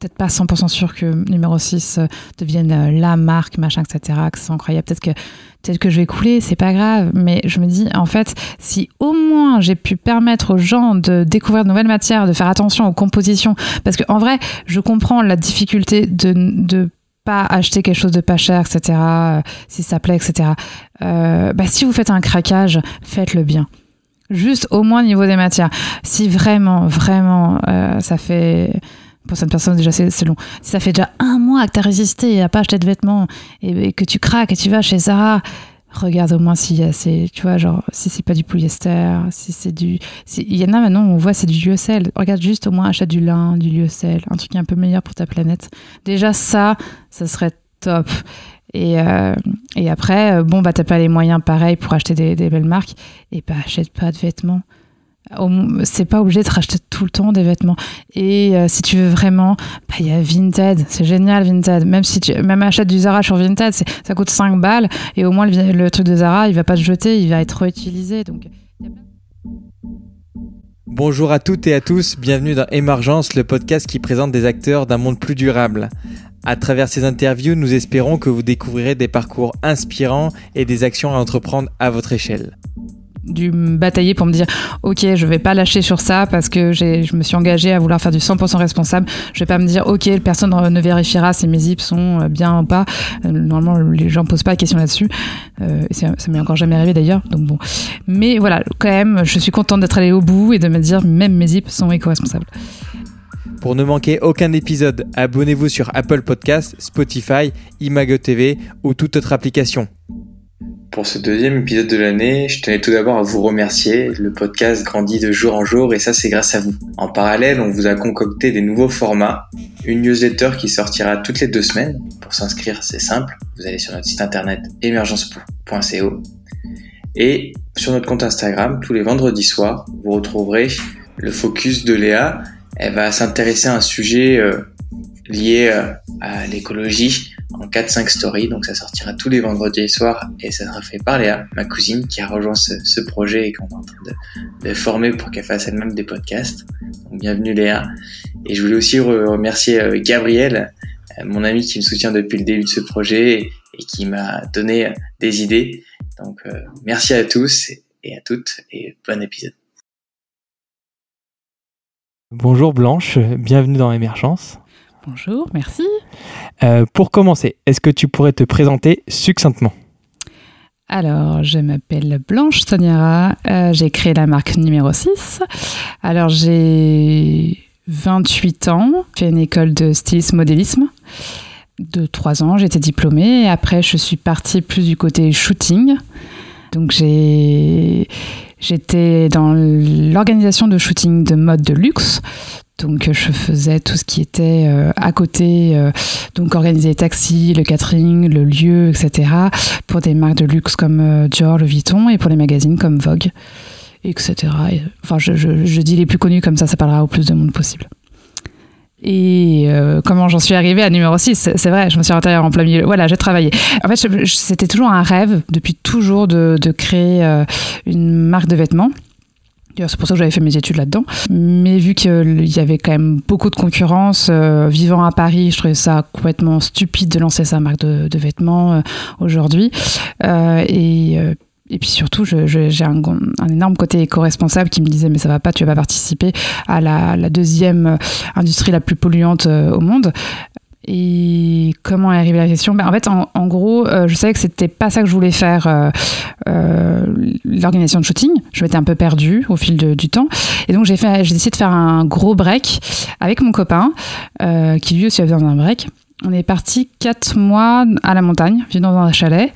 peut-être pas 100% sûr que numéro 6 devienne la marque, machin, etc., que c'est incroyable. Peut-être que, peut-être que je vais couler, c'est pas grave. Mais je me dis, en fait, si au moins j'ai pu permettre aux gens de découvrir de nouvelles matières, de faire attention aux compositions, parce qu'en vrai, je comprends la difficulté de, de pas acheter quelque chose de pas cher, etc., si ça plaît, etc. Euh, bah, si vous faites un craquage, faites-le bien. Juste au moins au niveau des matières. Si vraiment, vraiment, euh, ça fait pour cette personne déjà c'est long. Si ça fait déjà un mois que tu as résisté à pas acheter de vêtements et, que tu craques et tu vas chez Zara, regarde au moins si c'est, tu vois, genre si c'est pas du polyester, si c'est du, il y en a maintenant on voit c'est du lyocell. Regarde juste au moins achète du lin, du lyocell, un truc un peu meilleur pour ta planète. Déjà ça, ça serait top. Et, euh, et après, euh, bon, bah, t'as pas les moyens pareils pour acheter des, des belles marques, et bah, achète pas de vêtements. C'est pas obligé de racheter tout le temps des vêtements. Et euh, si tu veux vraiment, bah, il y a Vinted, c'est génial Vinted. Même si tu même du Zara sur Vinted, ça coûte 5 balles et au moins le, truc de Zara, il va pas se jeter, il va être réutilisé. Donc, Bonjour à toutes et à tous, bienvenue dans Émergence, le podcast qui présente des acteurs d'un monde plus durable. À travers ces interviews, nous espérons que vous découvrirez des parcours inspirants et des actions à entreprendre à votre échelle dû batailler pour me dire ok je vais pas lâcher sur ça parce que je me suis engagée à vouloir faire du 100% responsable. Je vais pas me dire ok personne ne vérifiera si mes zips sont euh, bien ou pas. Euh, normalement les gens posent pas de questions là-dessus. Euh, ça, ça m'est encore jamais arrivé d'ailleurs. Donc bon. Mais voilà quand même je suis contente d'être allée au bout et de me dire même mes zips sont éco-responsables. Pour ne manquer aucun épisode, abonnez-vous sur Apple Podcasts, Spotify, Imago TV ou toute autre application. Pour ce deuxième épisode de l'année, je tenais tout d'abord à vous remercier. Le podcast grandit de jour en jour et ça c'est grâce à vous. En parallèle, on vous a concocté des nouveaux formats. Une newsletter qui sortira toutes les deux semaines. Pour s'inscrire, c'est simple. Vous allez sur notre site internet emergence.co. Et sur notre compte Instagram, tous les vendredis soirs, vous retrouverez le focus de Léa. Elle va s'intéresser à un sujet euh, lié euh, à l'écologie en 4-5 stories. Donc ça sortira tous les vendredis soirs et ça sera fait par Léa, ma cousine, qui a rejoint ce, projet et qu'on est en train de, former pour qu'elle fasse elle-même des podcasts. Donc bienvenue Léa. Et je voulais aussi remercier euh, Gabriel, euh, mon ami qui me soutient depuis le début de ce projet et qui m'a donné des idées. Donc merci à tous et à toutes et bon épisode. Bonjour Blanche, bienvenue dans Émergence. Bonjour, merci. Euh, pour commencer, est-ce que tu pourrais te présenter succinctement? Alors, je m'appelle Blanche Soniara, euh, j'ai créé la marque numéro 6. Alors, j'ai 28 ans, fait une école de stylisme modélisme de 3 ans, j'étais diplômée après je suis partie plus du côté shooting. Donc j'étais dans l'organisation de shooting de mode de luxe donc je faisais tout ce qui était euh, à côté, euh, donc organiser les taxis, le catering, le lieu, etc. pour des marques de luxe comme euh, Dior, Louis Vuitton et pour les magazines comme Vogue, etc. enfin, je, dis les plus connus comme ça, ça parlera au plus de monde possible. Et comment j'en suis arrivée à numéro 6 C'est vrai, je me suis retirée en plein milieu. Voilà, j'ai travaillé. En fait, c'était toujours un rêve, depuis toujours, de créer une marque de vêtements. C'est pour ça que j'avais fait mes études là-dedans. Mais vu qu'il y avait quand même beaucoup de concurrence, euh, vivant à Paris, je trouvais ça complètement stupide de lancer sa marque de, vêtements euh, aujourd'hui. Euh, et et puis surtout, j'ai un, énorme côté éco-responsable qui me disait mais ça va pas, tu vas participer à la deuxième industrie la plus polluante au monde. Et comment est arrivée la question? Ben, En fait, en, gros, euh, je savais que c'était pas ça que je voulais faire, euh, euh, l'organisation de shooting. Je m'étais un peu perdue au fil du temps. Et donc, j'ai décidé de faire un gros break avec mon copain, qui lui aussi a besoin d'un break. On est parti quatre mois à la montagne, vivre dans un chalet.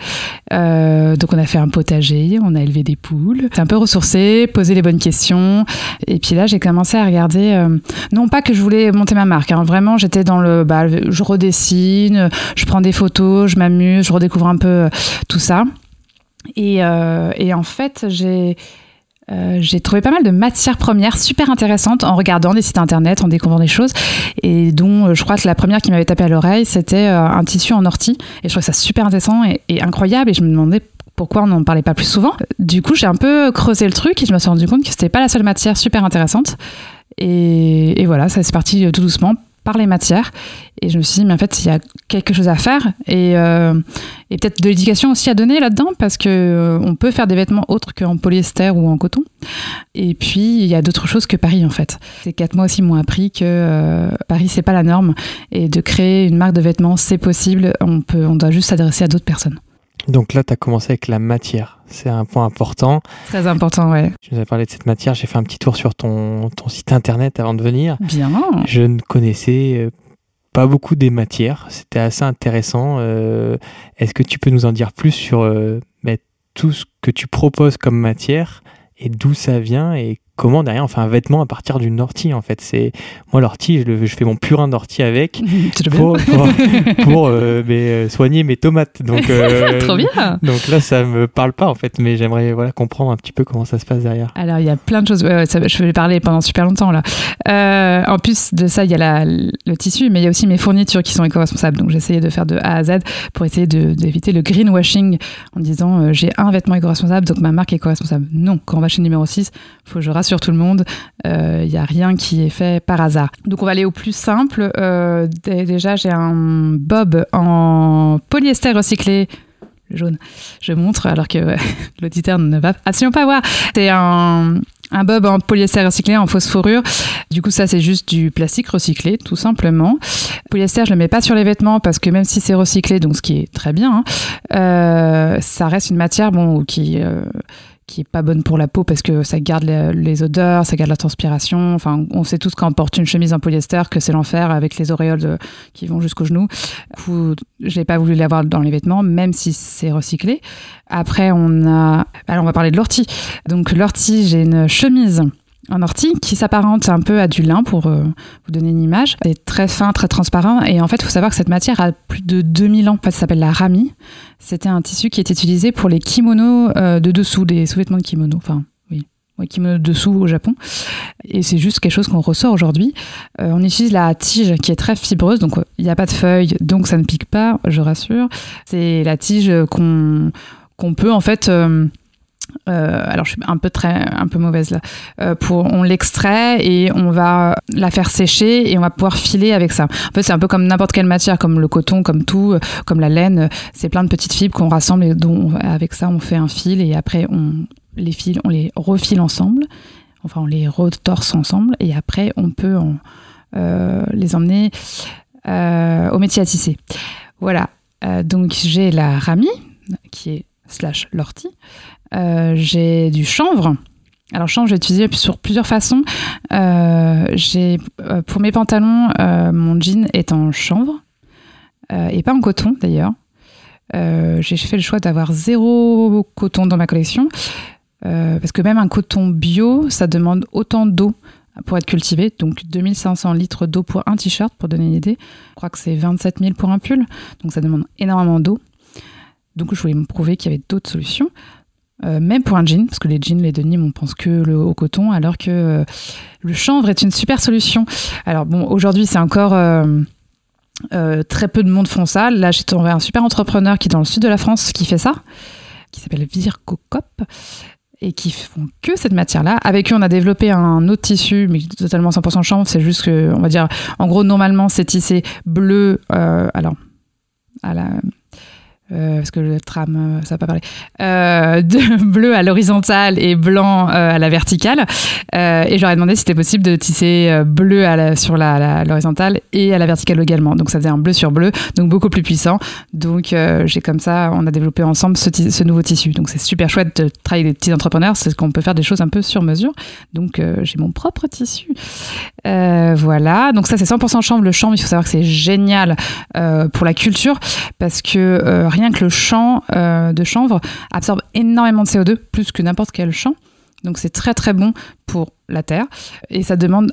Euh, donc on a fait un potager, on a élevé des poules. C'est un peu ressourcé, posé les bonnes questions. Et puis là, j'ai commencé à regarder. Euh, non pas que je voulais monter ma marque, hein, vraiment, j'étais dans le. Bah, je redessine, je prends des photos, je m'amuse, je redécouvre un peu euh, tout ça. Et en fait, j'ai euh, j'ai trouvé pas mal de matières premières super intéressantes en regardant des sites internet, en découvrant des choses, et dont euh, je crois que la première qui m'avait tapé à l'oreille, c'était euh, un tissu en ortie. Et je trouvais ça super intéressant et, incroyable, et je me demandais pourquoi on n'en parlait pas plus souvent. Du coup, j'ai un peu creusé le truc et je me suis rendu compte que c'était pas la seule matière super intéressante. Et, et voilà, ça c'est parti tout doucement par les matières. Et je me suis dit, mais en fait, il y a quelque chose à faire et, euh, et peut-être de l'éducation aussi à donner là-dedans parce que euh, on peut faire des vêtements autres qu'en polyester ou en coton. Et puis, il y a d'autres choses que Paris, en fait. Ces quatre mois aussi m'ont appris que euh, Paris, c'est pas la norme et de créer une marque de vêtements, c'est possible. On, peut, on doit juste s'adresser à d'autres personnes. Donc là, tu as commencé avec la matière. C'est un point important. Très important, ouais. Je vous ai parlé de cette matière. J'ai fait un petit tour sur ton, ton site internet avant de venir. Bien. Je ne connaissais euh, pas beaucoup des matières. C'était assez intéressant. Euh, est-ce que tu peux nous en dire plus sur euh, bah, tout ce que tu proposes comme matière et d'où ça vient et comment derrière on fait un vêtement à partir d'une ortie en fait. C'est moi l'ortie je, je, fais mon purin d'ortie avec pour, pour, pour euh, mais, euh, soigner mes tomates. Donc euh, trop bien. donc là ça me parle pas en fait mais j'aimerais voilà comprendre un petit peu comment ça se passe derrière. Alors il y a plein de choses. Ouais, ça, je vais parler pendant super longtemps là. Euh, en plus de ça il y a la, le tissu mais il y a aussi mes fournitures qui sont éco-responsables. Donc essayé de faire de A à Z pour essayer d'éviter le greenwashing en disant j'ai un vêtement éco-responsable donc ma marque est éco-responsable. Non quand on va chez numéro 6 faut que je rassure tout le monde. Il euh, n'y a rien qui est fait par hasard. Donc on va aller au plus simple. Euh, déjà, j'ai un bob en polyester recyclé jaune. Je montre alors que l'auditeur ne va absolument pas voir. C'est un, bob en polyester recyclé en phosphorure. Du coup, ça, c'est juste du plastique recyclé, tout simplement. Polyester, je le mets pas sur les vêtements parce que même si c'est recyclé, donc ce qui est très bien, hein, euh, ça reste une matière bon qui euh, qui est pas bonne pour la peau parce que ça garde les, odeurs, ça garde la transpiration. Enfin, on sait tous quand on porte une chemise en polyester que c'est l'enfer avec les auréoles qui vont jusqu'au genou. Je n'ai pas voulu l'avoir dans les vêtements, même si c'est recyclé. Après, on a, alors on va parler de l'ortie. Donc l'ortie, j'ai une chemise en ortie qui s'apparente un peu à du lin pour euh, vous donner une image. C'est très fin, très transparent et en fait, il faut savoir que cette matière a plus de 2000 ans. En fait, ça s'appelle la rami. C'était un tissu qui était utilisé pour les kimonos euh, de dessous, des sous-vêtements de kimono. Enfin, oui, ouais, kimono de dessous au Japon. Et c'est juste quelque chose qu'on ressort aujourd'hui. Euh, on utilise la tige qui est très fibreuse, donc il n'y a pas de feuilles, donc ça ne pique pas, je rassure. C'est la tige qu'on qu'on peut en fait euh, alors je suis un peu très un peu mauvaise là. Euh, pour on l'extrait et on va la faire sécher et on va pouvoir filer avec ça. En fait c'est un peu comme n'importe quelle matière, comme le coton, comme tout, comme la laine. C'est plein de petites fibres qu'on rassemble et dont avec ça on fait un fil et après on les fils on les refile ensemble. Enfin on les retorse ensemble et après on peut euh, les emmener au métier à tisser. Voilà. donc j'ai la rami qui est slash l'ortie. Euh, j'ai du chanvre. Alors chanvre, j'ai utilisé sur plusieurs façons. Euh, j'ai euh, pour mes pantalons, mon jean est en chanvre et pas en coton d'ailleurs. j'ai fait le choix d'avoir zéro coton dans ma collection parce que même un coton bio, ça demande autant d'eau pour être cultivé. Donc 2500 litres d'eau pour un t-shirt, pour donner une idée. Je crois que c'est 27 000 pour un pull. Donc ça demande énormément d'eau. Donc je voulais me prouver qu'il y avait d'autres solutions. Euh, même pour un jean, parce que les jeans, les denim, on pense que le, au coton, alors que euh, le chanvre est une super solution. Alors bon, aujourd'hui, c'est encore euh, très peu de monde font ça. Là, j'ai trouvé un super entrepreneur qui est dans le sud de la France qui fait ça, qui s'appelle Vircocop et qui font que cette matière-là. Avec eux, on a développé un autre tissu, mais totalement 100% chanvre. C'est juste que, on va dire, en gros, normalement, c'est tissé bleu. alors, à la euh, parce que le tram, euh, ça va pas parler, euh, de bleu à l'horizontale et blanc à la verticale. et j'aurais demandé si c'était possible de tisser bleu à la, sur l'horizontale et à la verticale également. Donc ça faisait un bleu sur bleu, donc beaucoup plus puissant. Donc j'ai comme ça, on a développé ensemble ce, ce nouveau tissu. Donc c'est super chouette de travailler avec des petits entrepreneurs, c'est qu'on peut faire des choses un peu sur mesure. Donc j'ai mon propre tissu. voilà, donc ça c'est 100% chambre. Le chambre, il faut savoir que c'est génial pour la culture parce que rien que le champ euh, de chanvre absorbe énormément de CO2, plus que n'importe quel champ. Donc c'est très très bon pour la terre. Et ça demande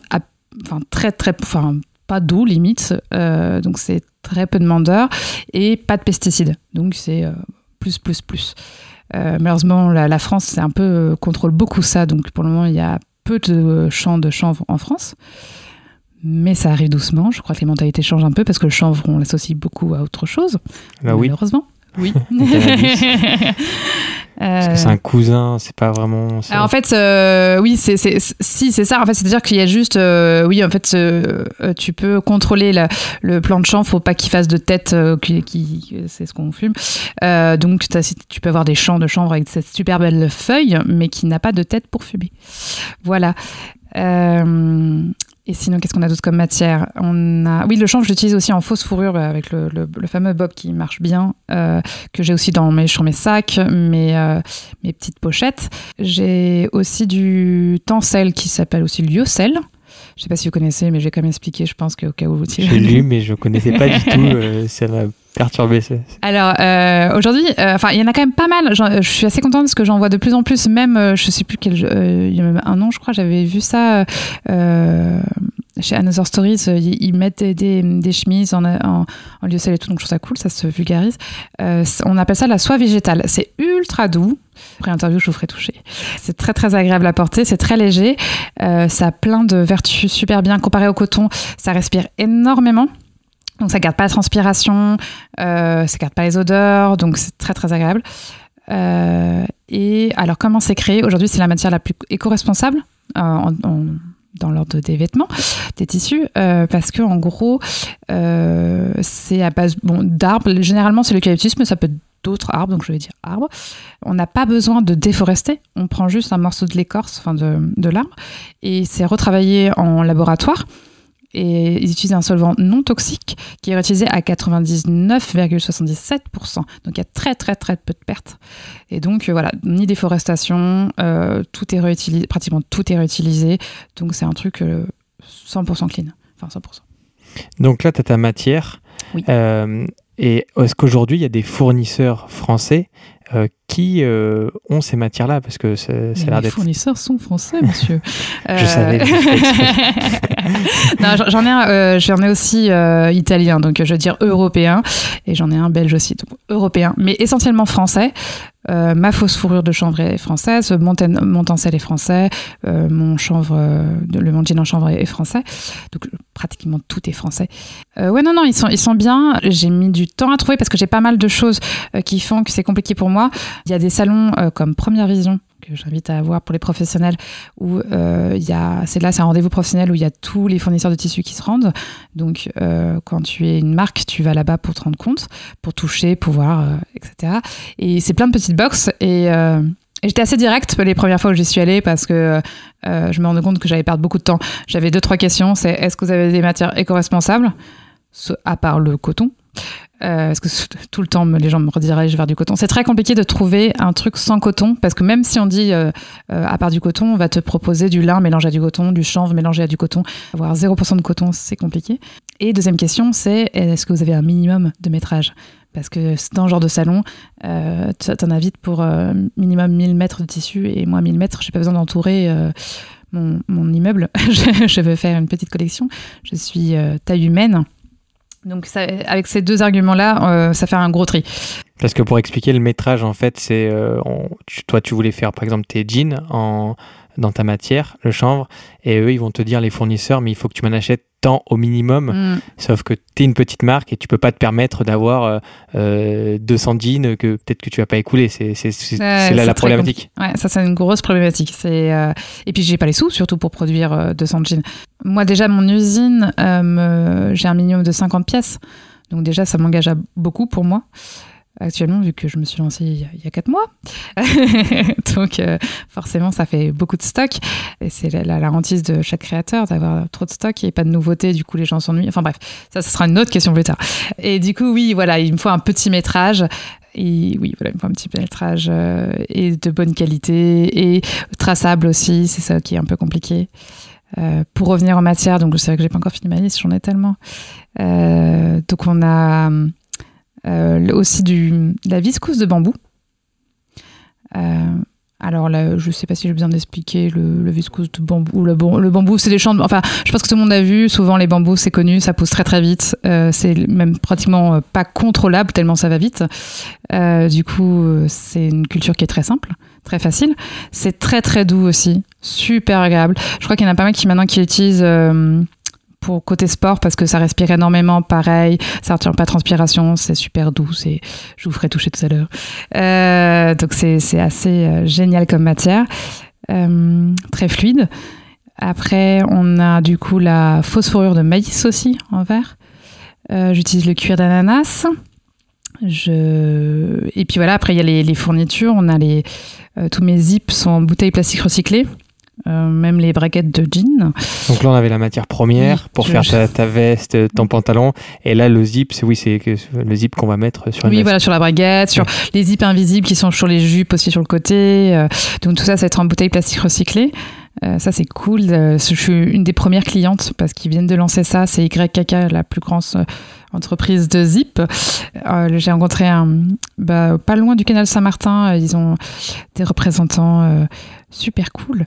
enfin, très très... Enfin, pas d'eau limite, euh, donc c'est très peu demandeur, et pas de pesticides. Donc c'est euh, plus, plus, plus. malheureusement, la, France, c'est un peu, contrôle beaucoup ça, donc pour le moment, il y a peu de champs de chanvre en France. Mais ça arrive doucement. Je crois que les mentalités changent un peu parce que le chanvre, on l'associe beaucoup à autre chose. Oui. Malheureusement. Oui. Parce que c'est un cousin, c'est pas vraiment. Alors, en fait, oui, c'est si c'est ça. En fait, c'est-à-dire qu'il y a juste, oui, en fait, tu peux contrôler le plan de champ. Faut pas qu'il fasse de tête, qui, qui c'est ce qu'on fume. donc, tu peux avoir des champs de chanvre avec cette super belle feuille, mais qui n'a pas de tête pour fumer. Voilà. Euh, et sinon, qu'est-ce qu'on a d'autre comme matière? On a, oui, le chanvre, je l'utilise aussi en fausse fourrure bah, avec le, fameux bob qui marche bien, euh, que j'ai aussi dans mes, sur mes sacs, mes, euh, mes petites pochettes. J'ai aussi du tencel qui s'appelle aussi lyocell. Je sais pas si vous connaissez, mais j'ai quand même expliqué, je pense qu'au cas où vous J'ai lu, mais je connaissais pas du tout. ça m'a perturbé. Alors, euh, aujourd'hui, enfin, il y en a quand même pas mal. Je, suis assez contente parce que j'en vois de plus en plus. Même, je sais plus quel, il y a même un an, je crois, j'avais vu ça chez Another Stories, euh, ils mettent des, chemises en, en, en lieu et tout, donc je trouve ça cool, ça se vulgarise. Euh, on appelle ça la soie végétale. C'est ultra doux. Après interview, je vous ferai toucher. C'est très très agréable à porter, c'est très léger. Euh, ça a plein de vertus super bien comparé au coton. Ça respire énormément. Donc ça garde pas la transpiration, euh, ça garde pas les odeurs, donc c'est très très agréable. Et alors comment c'est créé? Aujourd'hui, c'est la matière la plus éco-responsable. Dans l'ordre des vêtements, des tissus, euh, parce que en gros, euh, c'est à base bon, d'arbres. Généralement, c'est l'eucalyptus, mais ça peut être d'autres arbres, donc je vais dire arbres. On n'a pas besoin de déforester. On prend juste un morceau de l'écorce, enfin de, de l'arbre, et c'est retravaillé en laboratoire et ils utilisent un solvant non toxique qui est réutilisé à 99,77%. Donc il y a très très très peu de pertes. Et donc euh, voilà, ni déforestation, euh, tout est réutilisé, pratiquement tout est réutilisé. Donc c'est un truc 100% euh, clean. Enfin 100%. Donc là, tu as ta matière. Oui. et est-ce qu'aujourd'hui, il y a des fournisseurs français euh, qui euh, ont ces matières-là parce que ça, ça a l'air d'être. Les fournisseurs sont français, monsieur. je savais. non, j'en ai un, j'en ai aussi italien, donc je veux dire européen, et j'en ai un belge aussi, donc européen, mais essentiellement français. Euh, ma fausse fourrure de chanvre est française, mon, est français, euh, mon chanvre, euh, le jean en chanvre est, français. Donc pratiquement tout est français. ouais, non, non, ils sont, ils sont bien. J'ai mis du temps à trouver parce que j'ai pas mal de choses qui font que c'est compliqué pour moi. Il y a des salons comme Première Vision j'invite à voir pour les professionnels, où euh, il y a, c'est là, c'est un rendez-vous professionnel où il y a tous les fournisseurs de tissus qui se rendent. Donc, euh, quand tu es une marque, tu vas là-bas pour te rendre compte, pour toucher, pour voir, euh, etc. Et c'est plein de petites boxes et j'étais assez directe les premières fois où j'y suis allée parce que je me rendais compte que j'allais perdre beaucoup de temps. J'avais deux, trois questions. C'est est-ce que vous avez des matières éco-responsables? À part le coton euh, parce que tout le temps, les gens me redirigent vers du coton. C'est très compliqué de trouver un truc sans coton, parce que même si on dit euh, euh, à part du coton, on va te proposer du lin mélangé à du coton, du chanvre mélangé à du coton. Avoir 0% de coton, c'est compliqué. Et deuxième question, c'est est-ce que vous avez un minimum de métrage? Parce que dans ce genre de salon, tu en as vite pour minimum 1000 mètres de tissu et moi 1000 mètres, j'ai pas besoin d'entourer mon, immeuble. je veux faire une petite collection. Je suis taille humaine. Donc avec ces deux arguments-là, euh, ça fait un gros tri. Parce que pour expliquer le métrage, en fait, c'est euh, toi, tu voulais faire par exemple tes jeans en, dans ta matière, le chanvre, et eux, ils vont te dire les fournisseurs, mais il faut que tu m'en achètes tant au minimum. Mm. Sauf que tu es une petite marque et tu peux pas te permettre d'avoir euh, 200 euh, jeans que peut-être que tu vas pas écouler. C'est là la problématique. Ouais, ça c'est une grosse problématique. C'est euh, et puis j'ai pas les sous surtout pour produire 200 jeans. Moi déjà mon usine, j'ai un minimum de 50 pièces. Donc déjà, ça m'engage beaucoup pour moi actuellement, vu que je me suis lancée il y a, quatre mois. Donc, euh, forcément, ça fait beaucoup de stock. Et c'est la, la, hantise de chaque créateur d'avoir trop de stock et pas de nouveautés. Du coup, les gens s'ennuient. Enfin, bref, ça, ça sera une autre question plus tard. Et du coup, oui, voilà, il me faut un petit métrage. Et oui, voilà, il me faut un petit métrage euh, et de bonne qualité et traçable aussi. C'est ça qui est un peu compliqué. Euh, pour revenir en matière, donc c'est vrai que j'ai pas encore fini ma liste, j'en ai tellement. Donc on a euh, aussi du, de la viscose de bambou. Euh, alors là, je sais pas si j'ai besoin d'expliquer le, viscose de bambou. Le, le bambou, c'est des champs. enfin, je pense que tout le monde a vu. Souvent, les bambous, c'est connu, ça pousse très très vite. Euh, c'est même pratiquement pas contrôlable tellement ça va vite. du coup, c'est une culture qui est très simple, très facile. C'est très très doux aussi, super agréable. Je crois qu'il y en a pas mal qui maintenant qui utilisent pour côté sport parce que ça respire énormément, pareil, ça retient pas transpiration, c'est super doux, et je vous ferai toucher tout à l'heure. donc c'est assez génial comme matière, très fluide. Après, on a du coup la fourrure de maïs aussi en verre. J'utilise le cuir d'ananas. Et puis voilà, après il y a les, fournitures, on a les... tous mes zips sont en bouteilles plastiques recyclées. Euh, même les braquettes de jean. Donc là, on avait la matière première pour faire ta, veste, ton pantalon. Et là, le zip, c'est oui, c'est le zip qu'on va mettre sur. Oui, voilà, sur la braguette, sur les zips invisibles qui sont sur les jupes aussi sur le côté. Euh, donc tout ça, ça va être en bouteille plastique recyclée. Euh, ça, c'est cool. je suis une des premières clientes parce qu'ils viennent de lancer ça. C'est YKK, la plus grande entreprise de zip. J'ai rencontré un, bah, pas loin du canal Saint-Martin. Ils ont des représentants super cool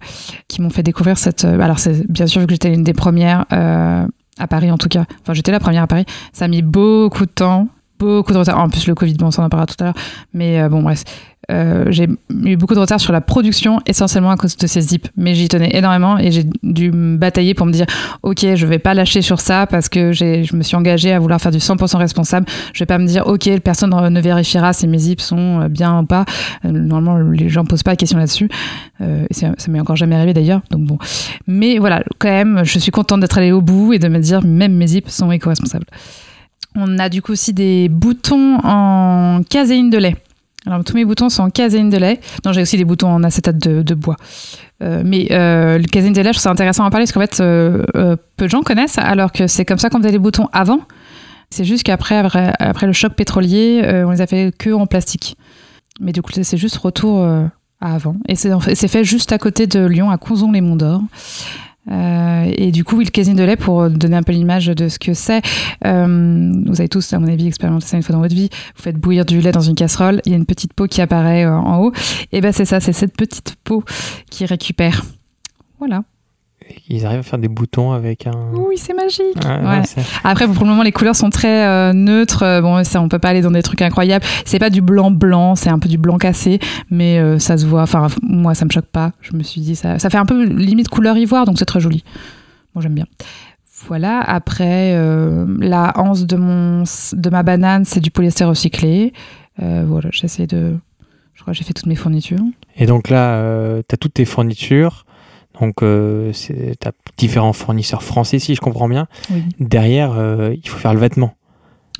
qui m'ont fait découvrir cette. Euh, alors, c'est bien sûr que j'étais une des premières euh, à Paris en tout cas. Enfin, j'étais la première à Paris. Ça a mis beaucoup de temps, beaucoup de retard. En plus, le Covid, bon, on s'en en parlera tout à l'heure. Mais euh, bon, bref. Euh, j'ai eu beaucoup de retard sur la production, essentiellement à cause de ces zips. Mais j'y tenais énormément et j'ai dû me batailler pour me dire Ok, je vais pas lâcher sur ça parce que je me suis engagée à vouloir faire du 100% responsable. Je vais pas me dire Ok, personne ne vérifiera si mes zips sont bien ou pas. Euh, normalement, les gens posent pas de questions là-dessus. Euh, ça, m'est encore jamais arrivé d'ailleurs. Donc bon. Mais voilà, quand même, je suis contente d'être allée au bout et de me dire Même mes zips sont éco-responsables. On a du coup aussi des boutons en caséine de lait. Alors, tous mes boutons sont en caséine de lait. Non, j'ai aussi des boutons en acétate de, bois. Euh, mais euh, le caséine de lait, je trouve ça intéressant à parler parce qu'en fait, euh, peu de gens connaissent, alors que c'est comme ça qu'on faisait les boutons avant. C'est juste qu'après, après, le choc pétrolier, on les a fait que en plastique. Mais du coup, c'est juste retour à avant. Et c'est fait juste à côté de Lyon, à Conzon-les-Monts d'Or. Euh, et du coup, casine de lait, pour donner un peu l'image de ce que c'est, euh, vous avez tous, à mon avis, expérimenté ça une fois dans votre vie. Vous faites bouillir du lait dans une casserole, il y a une petite peau qui apparaît euh, en haut. Et ben c'est ça, c'est cette petite peau qui récupère. Voilà. Ils arrivent à faire des boutons avec un. Oui, c'est magique. Après, pour le moment, les couleurs sont très euh, neutres. Euh, bon, ça, on peut pas aller dans des trucs incroyables. C'est pas du blanc blanc, c'est un peu du blanc cassé, mais euh, ça se voit. Enfin, moi, ça me choque pas. Je me suis dit ça, ça fait un peu limite couleur ivoire, donc c'est très joli. Moi, j'aime bien. Voilà. Après, la hanse de mon de ma banane, c'est du polyester recyclé. voilà, j'essaie de. Je crois que j'ai fait toutes mes fournitures. Et donc là, tu as toutes tes fournitures. Donc, euh, tu as différents fournisseurs français, si je comprends bien. Derrière, euh, il faut faire le vêtement.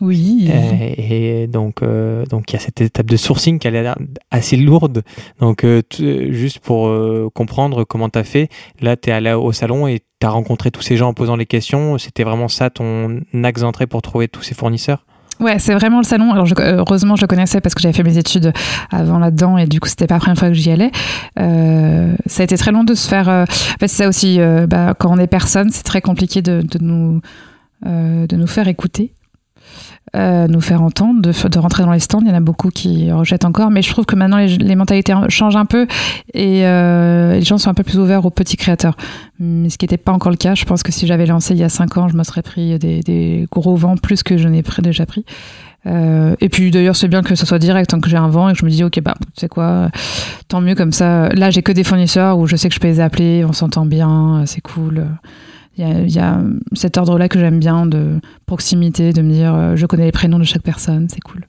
Oui. Et, donc, euh, donc il y a cette étape de sourcing qui a l'air assez lourde. Donc, juste pour comprendre comment tu as fait, là, tu es allé au salon et tu as rencontré tous ces gens en posant les questions. C'était vraiment ça ton axe d'entrée pour trouver tous ces fournisseurs? Ouais, c'est vraiment le salon. Alors, heureusement, je le connaissais parce que j'avais fait mes études avant là-dedans et du coup, c'était pas la première fois que j'y allais. Euh, ça a été très long de se faire. Euh, en fait, c'est ça aussi. Euh, bah, quand on est personne, c'est très compliqué de, de nous de nous faire écouter. Euh, nous faire entendre, de, de, rentrer dans les stands. Il y en a beaucoup qui rejettent encore, mais je trouve que maintenant les, mentalités changent un peu et euh, les gens sont un peu plus ouverts aux petits créateurs. Ce qui n'était pas encore le cas. Je pense que si j'avais lancé il y a 5 ans, je me serais pris des, gros vents plus que je n'ai déjà pris. Euh, et puis d'ailleurs c'est bien que ce soit direct, tant que j'ai un vent et que je me dis ok bah tu sais quoi, tant mieux comme ça. Là j'ai que des fournisseurs où je sais que je peux les appeler, on s'entend bien, c'est cool il y, a, cet ordre-là que j'aime bien de proximité, de me dire euh, je connais les prénoms de chaque personne, c'est cool.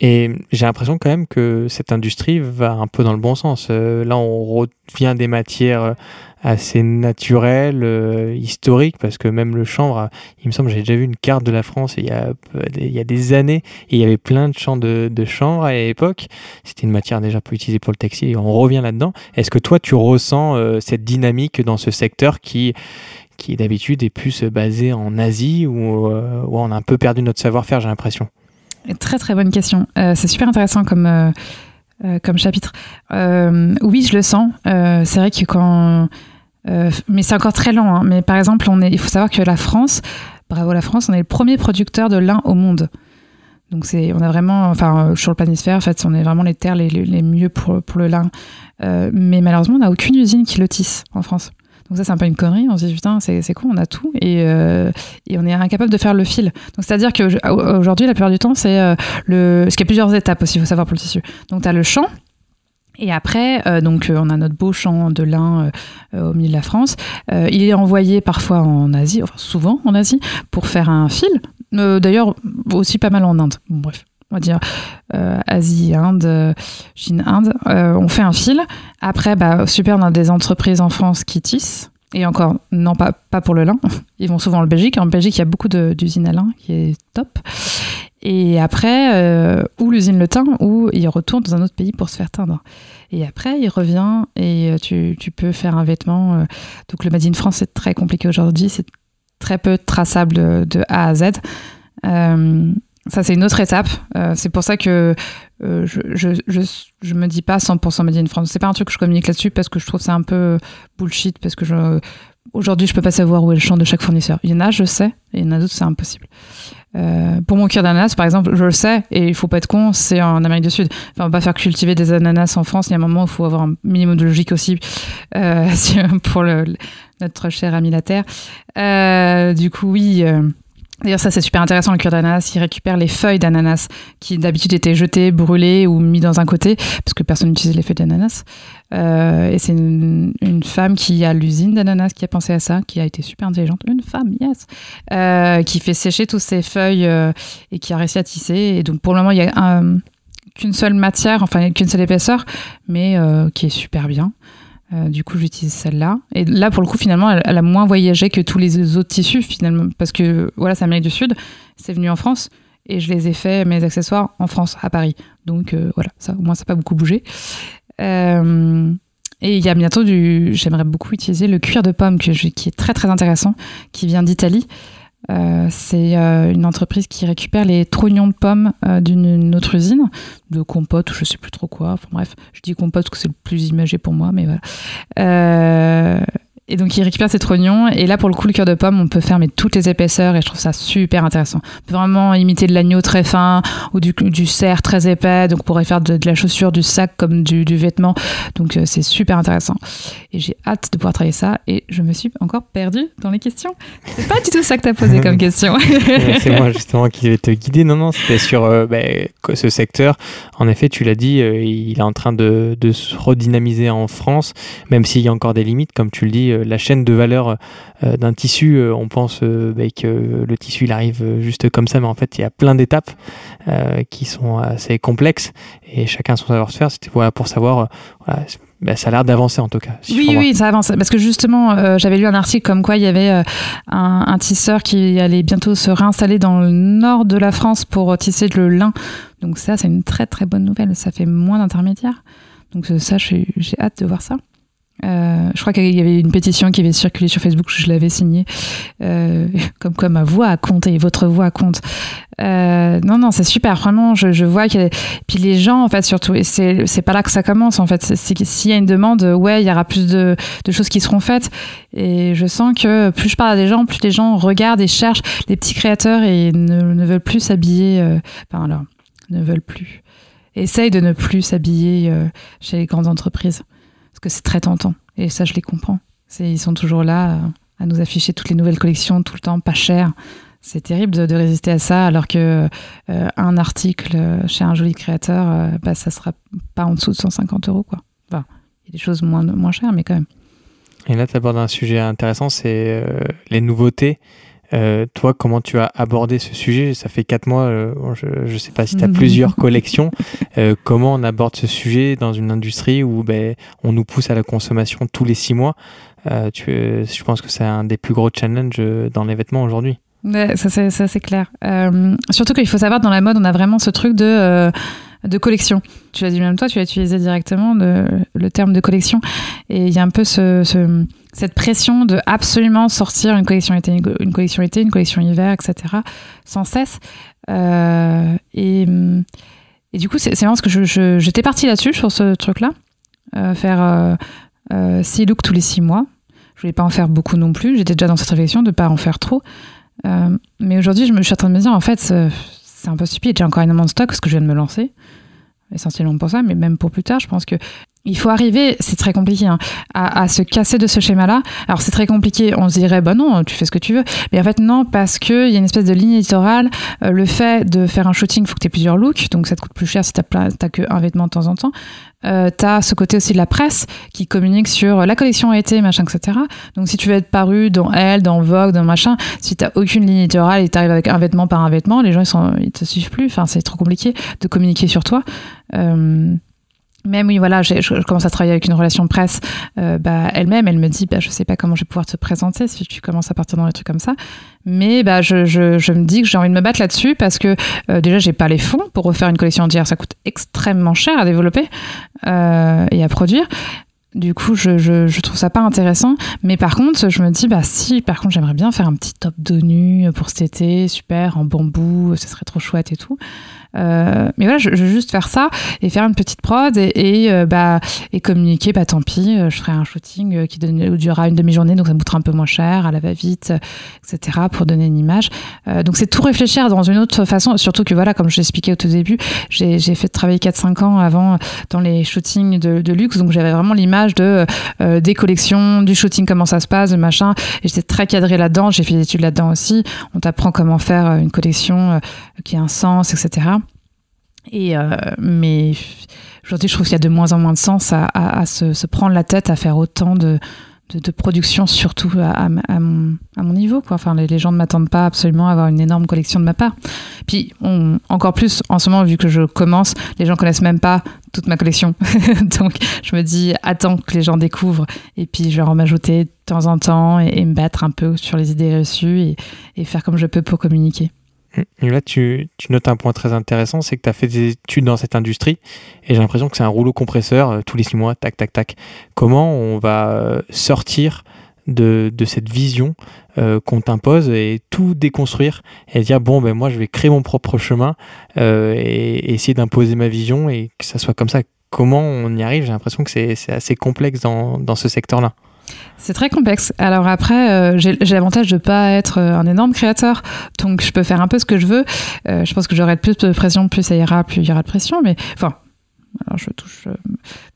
Et j'ai l'impression quand même que cette industrie va un peu dans le bon sens. Euh, là, on revient des matières euh, assez naturelles, historiques, parce que même le chanvre, il me semble, j'ai déjà vu une carte de la France il y a, il y a des années, et il y avait plein de champs de, de chanvre à l'époque. C'était une matière déjà peu utilisée pour le textile, et on revient là-dedans. Est-ce que toi, tu ressens cette dynamique dans ce secteur qui qui d'habitude est plus basé en Asie où, euh, on a un peu perdu notre savoir-faire, j'ai l'impression Très très bonne question. Euh, c'est super intéressant comme, euh, comme chapitre. oui, je le sens. c'est vrai que quand... mais c'est encore très lent. Hein. Mais par exemple, on est, il faut savoir que la France, bravo la France, on est le premier producteur de lin au monde. Donc c'est, on a vraiment, enfin sur le planisphère, en fait, on est vraiment les terres les, les mieux pour, pour le lin. mais malheureusement, on n'a aucune usine qui le tisse en France. Donc ça, c'est un peu une connerie. On se dit, putain, c'est con, on a tout. Et, euh, et, on est incapable de faire le fil. Donc c'est-à-dire qu'aujourd'hui, la plupart du temps, c'est euh, le... Parce qu'il y a plusieurs étapes aussi, il faut savoir pour le tissu. Donc tu as le champ, Et après, euh, donc on a notre beau champ de lin au milieu de la France. il est envoyé parfois en Asie, enfin souvent en Asie, pour faire un fil. D'ailleurs, aussi pas mal en Inde. bref on va dire Asie, Inde, Chine, Inde, on fait un fil. Après, bah, super, on a des entreprises en France qui tissent. Et encore, non, pas, pour le lin. Ils vont souvent en Belgique. En Belgique, il y a beaucoup d'usines à lin qui est top. Et après, euh, ou l'usine Le Teint, ou il retourne dans un autre pays pour se faire teindre. Et après, il revient et euh, tu, peux faire un vêtement. Euh, donc le Made in France, c'est très compliqué aujourd'hui. C'est très peu traçable de, A à Z. Ça, c'est une autre étape. Euh, c'est pour ça que euh, je, je, me dis pas 100% Made in France. C'est pas un truc que je communique là-dessus parce que je trouve ça un peu bullshit. Parce que je, aujourd'hui, je peux pas savoir où est le champ de chaque fournisseur. Il y en a, je sais, et il y en a d'autres, c'est impossible. Euh, pour mon cuir d'ananas, par exemple, je le sais, et il faut pas être con, c'est en Amérique du Sud. Enfin, on va pas faire cultiver des ananas en France. Il y a un moment où il faut avoir un minimum de logique aussi pour notre cher ami la Terre. Du coup, oui. D'ailleurs, ça c'est super intéressant le cuir d'ananas. Il récupère les feuilles d'ananas qui d'habitude étaient jetées, brûlées ou mis dans un côté parce que personne n'utilisait les feuilles d'ananas. Euh, et c'est une, femme qui a l'usine d'ananas qui a pensé à ça, qui a été super intelligente. Une femme, yes, euh, qui fait sécher toutes ces feuilles euh, et qui a réussi à tisser. Et donc pour le moment, il y a qu'une seule matière, enfin qu'une seule épaisseur, mais qui est super bien. Euh, du coup, j'utilise celle-là. Et là, pour le coup, finalement, elle, a moins voyagé que tous les autres tissus, finalement. Parce que, voilà, c'est Amérique du Sud. C'est venu en France. Et je les ai fait, mes accessoires, en France, à Paris. Donc, euh, voilà, ça, au moins, ça n'a pas beaucoup bougé. Euh, et il y a bientôt du. J'aimerais beaucoup utiliser le cuir de pomme, qui est très, très intéressant, qui vient d'Italie. Euh, c'est euh, une entreprise qui récupère les trognons de pommes euh, d'une autre usine, de compote ou je sais plus trop quoi. Enfin bref, je dis compote parce que c'est le plus imagé pour moi, mais voilà. Et donc, il récupère ces trognons. Et là, pour le coup, le cœur de pomme, on peut faire mais, toutes les épaisseurs. Et je trouve ça super intéressant. On peut vraiment imiter de l'agneau très fin ou du, du cerf très épais. Donc, on pourrait faire de, la chaussure, du sac comme du, du vêtement. Donc, euh, c'est super intéressant. Et j'ai hâte de pouvoir travailler ça. Et je me suis encore perdue dans les questions. C'est pas du tout ça que tu as posé comme question. c'est moi, justement, qui vais te guider. Non, non, c'était sur euh, bah, ce secteur. En effet, tu l'as dit, euh, il est en train de, de se redynamiser en France, même s'il y a encore des limites, comme tu le dis la chaîne de valeur euh, d'un tissu, euh, on pense bah, que le tissu il arrive juste comme ça, mais en fait il y a plein d'étapes qui sont assez complexes et chacun son savoir-faire. C'était voilà, pour savoir. Bah, ça a l'air d'avancer en tout cas. oui, oui, ça avance. Parce que justement, j'avais lu un article comme quoi il y avait un, tisseur qui allait bientôt se réinstaller dans le nord de la France pour tisser le lin. Donc ça, c'est une très très bonne nouvelle. Ça fait moins d'intermédiaires. Donc ça, j'ai hâte de voir ça. Euh, je crois qu'il y avait une pétition qui avait circulé sur Facebook, je l'avais signée, euh, comme quoi ma voix a compté, votre voix compte. Euh, non, non, c'est super, vraiment, je, vois que... Puis les gens, en fait, surtout, et c'est pas là que ça commence, en fait, s'il y a une demande, ouais, il y aura plus de, choses qui seront faites. Et je sens que plus je parle à des gens, plus les gens regardent et cherchent les petits créateurs et ne, ne veulent plus s'habiller, euh, enfin, alors, ne veulent plus. Essayent de ne plus s'habiller chez les grandes entreprises parce que c'est très tentant. Et ça, je les comprends. Ils sont toujours là euh, à nous afficher toutes les nouvelles collections tout le temps, pas cher. C'est terrible de, résister à ça, alors que euh, un article chez un joli créateur, euh, bah, ça sera pas en dessous de 150 euros. Quoi. Il y a des choses moins, moins chères, mais quand même. Et là, tu abordes un sujet intéressant, c'est les nouveautés. Euh, toi, comment tu as abordé ce sujet? Ça fait quatre mois, euh, je ne sais pas si tu as plusieurs collections. Euh, comment on aborde ce sujet dans une industrie où ben, on nous pousse à la consommation tous les six mois? Tu, Je pense que c'est un des plus gros challenges dans les vêtements aujourd'hui. Ouais, ça c'est clair. surtout qu'il faut savoir, dans la mode, on a vraiment ce truc de de collection. Tu l'as dit même toi, tu as utilisé directement le terme de collection. Et il y a un peu ce cette pression de absolument sortir une collection été, une collection été, une collection hiver, etc. sans cesse. Euh, et, du coup, c'est vraiment ce que je, j'étais partie là-dessus, sur ce truc-là. Euh, faire euh, six looks tous les six mois. Je voulais pas en faire beaucoup non plus. J'étais déjà dans cette réflexion de pas en faire trop. Mais aujourd'hui, je me je suis en train de me dire, en fait, c'est un peu stupide. J'ai encore énormément de stock parce que je viens de me lancer essentiellement pour ça, mais même pour plus tard, je pense que il faut arriver, c'est très compliqué, hein, à, se casser de ce schéma-là. Alors c'est très compliqué, on se dirait, bah non, tu fais ce que tu veux. Mais en fait non, parce qu'il y a une espèce de ligne éditoriale. Euh, le fait de faire un shooting, il faut que tu plusieurs looks, donc ça te coûte plus cher si tu n'as qu'un vêtement de temps en temps. Euh, ce côté aussi de la presse qui communique sur la collection a été, machin, etc. Donc si tu veux être paru dans Elle, dans Vogue, dans machin, si tu aucune ligne éditoriale et tu arrives avec un vêtement par un vêtement, les gens ils, sont, ils te suivent plus. Enfin, c'est trop compliqué de communiquer sur toi. Euh, même oui voilà je, commence à travailler avec une relation presse euh, bah, elle-même elle me dit bah, je sais pas comment je vais pouvoir te présenter si tu commences à partir dans des trucs comme ça mais bah, je, je, je me dis que j'ai envie de me battre là-dessus parce que euh, déjà j'ai pas les fonds pour refaire une collection entière ça coûte extrêmement cher à développer euh, et à produire du coup, je, je, je, trouve ça pas intéressant. Mais par contre, je me dis, bah si, par contre, j'aimerais bien faire un petit top de nu pour cet été, super, en bambou, ce serait trop chouette et tout. Euh, mais voilà, je, je, veux juste faire ça et faire une petite prod et, et euh, bah, et communiquer. Bah tant pis, euh, je ferai un shooting qui donne, durera une demi-journée, donc ça me coûtera un peu moins cher, à la va-vite, etc. pour donner une image. donc c'est tout réfléchir dans une autre façon. Surtout que voilà, comme je l'expliquais au tout début, j'ai fait travailler 4-5 ans avant dans les shootings de, de luxe, donc j'avais vraiment l'image de des collections, du shooting, comment ça se passe, de machin. Et j'étais très cadrée là-dedans. J'ai fait des études là-dedans aussi. On t'apprend comment faire une collection qui a un sens, etc. Et euh, mais aujourd'hui, je trouve qu'il y a de moins en moins de sens à, à, se, se, prendre la tête à faire autant de, de, de production, surtout à, à, mon, à, mon, niveau. Quoi. Enfin, les, gens ne m'attendent pas absolument à avoir une énorme collection de ma part. Puis, on, encore plus, en ce moment, vu que je commence, les gens connaissent même pas toute ma collection. Donc, je me dis, attends que les gens découvrent. Et puis, je vais en m'ajouter de temps en temps et, et, me battre un peu sur les idées reçues et, et faire comme je peux pour communiquer. Et là, tu, notes un point très intéressant, c'est que tu as fait des études dans cette industrie et j'ai l'impression que c'est un rouleau compresseur euh, tous les six mois, tac, tac, tac. Comment on va euh, sortir de, cette vision euh, qu'on t'impose et tout déconstruire et dire bon, ben moi je vais créer mon propre chemin et, essayer d'imposer ma vision et que ça soit comme ça. Comment on y arrive? J'ai l'impression que c'est assez complexe dans ce secteur-là. C'est très complexe. Alors après, euh, j'ai l'avantage de pas être euh, un énorme créateur, donc je peux faire un peu ce que je veux. Euh, je pense que j'aurai plus de pression, plus ça ira, plus il y aura de pression. Mais enfin, alors je touche euh,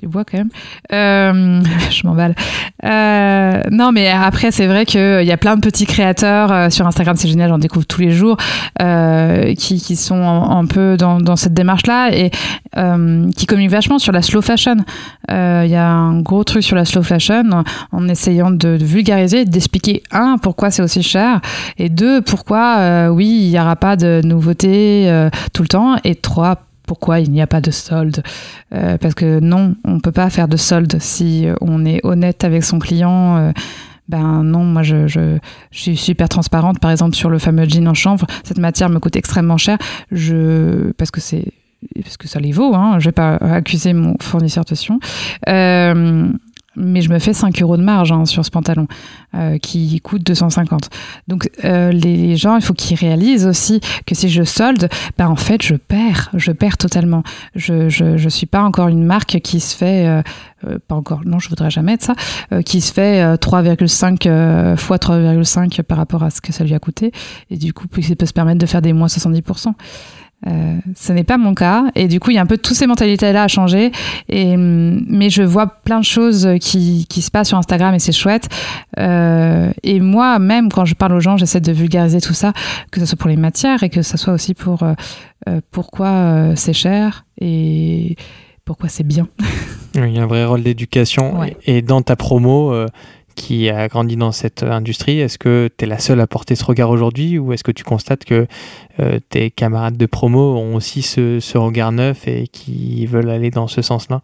du bois quand même. Euh, je m'emballe. Euh, non, mais après, c'est vrai qu'il y a plein de petits créateurs euh, sur Instagram, c'est génial, j'en découvre tous les jours, euh, qui, qui, sont un, peu dans, dans cette démarche-là et qui communiquent vachement sur la slow fashion. Il y a un gros truc sur la slow fashion en essayant de, de vulgariser, d'expliquer, un, pourquoi c'est aussi cher, et deux, pourquoi, oui, il n'y aura pas de nouveautés tout le temps, et trois, pourquoi il n'y a pas de solde. Euh, parce que non, on ne peut pas faire de solde si on est honnête avec son client. Euh, ben non, moi je, suis super transparente. Par exemple, sur le fameux jean en chanvre, cette matière me coûte extrêmement cher. Parce que c'est parce que ça les vaut, hein, je vais pas accuser mon fournisseur de sion. Euh, mais je me fais 5 euros de marge hein, sur ce pantalon euh, qui coûte 250. Donc euh, les gens, il faut qu'ils réalisent aussi que si je solde, ben en fait je perds, je perds totalement. Je je, je suis pas encore une marque qui se fait euh, euh pas encore, non je voudrais jamais être ça, euh, qui se fait 3,5 euh, fois 3,5 par rapport à ce que ça lui a coûté et du coup il peut se permettre de faire des moins 70%. Euh, ce n'est pas mon cas. Et du coup il y a un peu toutes ces mentalités là à changer. Et mais je vois plein de choses qui, qui se passent sur Instagram et c'est chouette. Euh, et moi même quand je parle aux gens j'essaie de vulgariser tout ça que ce soit pour les matières et que ce soit aussi pour euh, pourquoi c'est cher et pourquoi c'est bien. Il y a un vrai rôle d'éducation ouais. et dans ta promo qui a grandi dans cette industrie. Est-ce que tu es la seule à porter ce regard aujourd'hui ou est-ce que tu constates que euh, tes camarades de promo ont aussi ce, ce, regard neuf et qui veulent aller dans ce sens-là?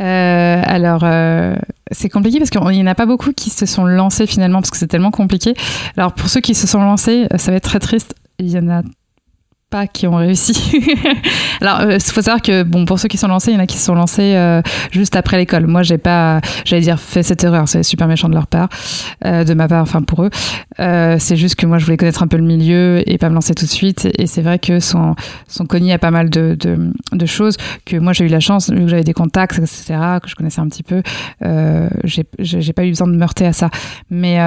Euh, alors, euh, c'est compliqué parce qu'il n'y en a pas beaucoup qui se sont lancés finalement parce que c'est tellement compliqué. Alors, pour ceux qui se sont lancés, ça va être très triste. Il y en a pas qui ont réussi. Alors, il euh, faut savoir que bon, pour ceux qui sont lancés, il y en a qui se sont lancés euh, juste après l'école. Moi, j'ai pas, j'allais dire, fait cette erreur. C'est super méchant de leur part, euh, de ma part, enfin pour eux. C'est juste que moi, je voulais connaître un peu le milieu et pas me lancer tout de suite. Et, c'est vrai que sont sont connus à pas mal de, de, de choses que moi j'ai eu la chance, vu que j'avais des contacts, etc., que je connaissais un petit peu. J'ai pas eu besoin de me heurter à ça. Mais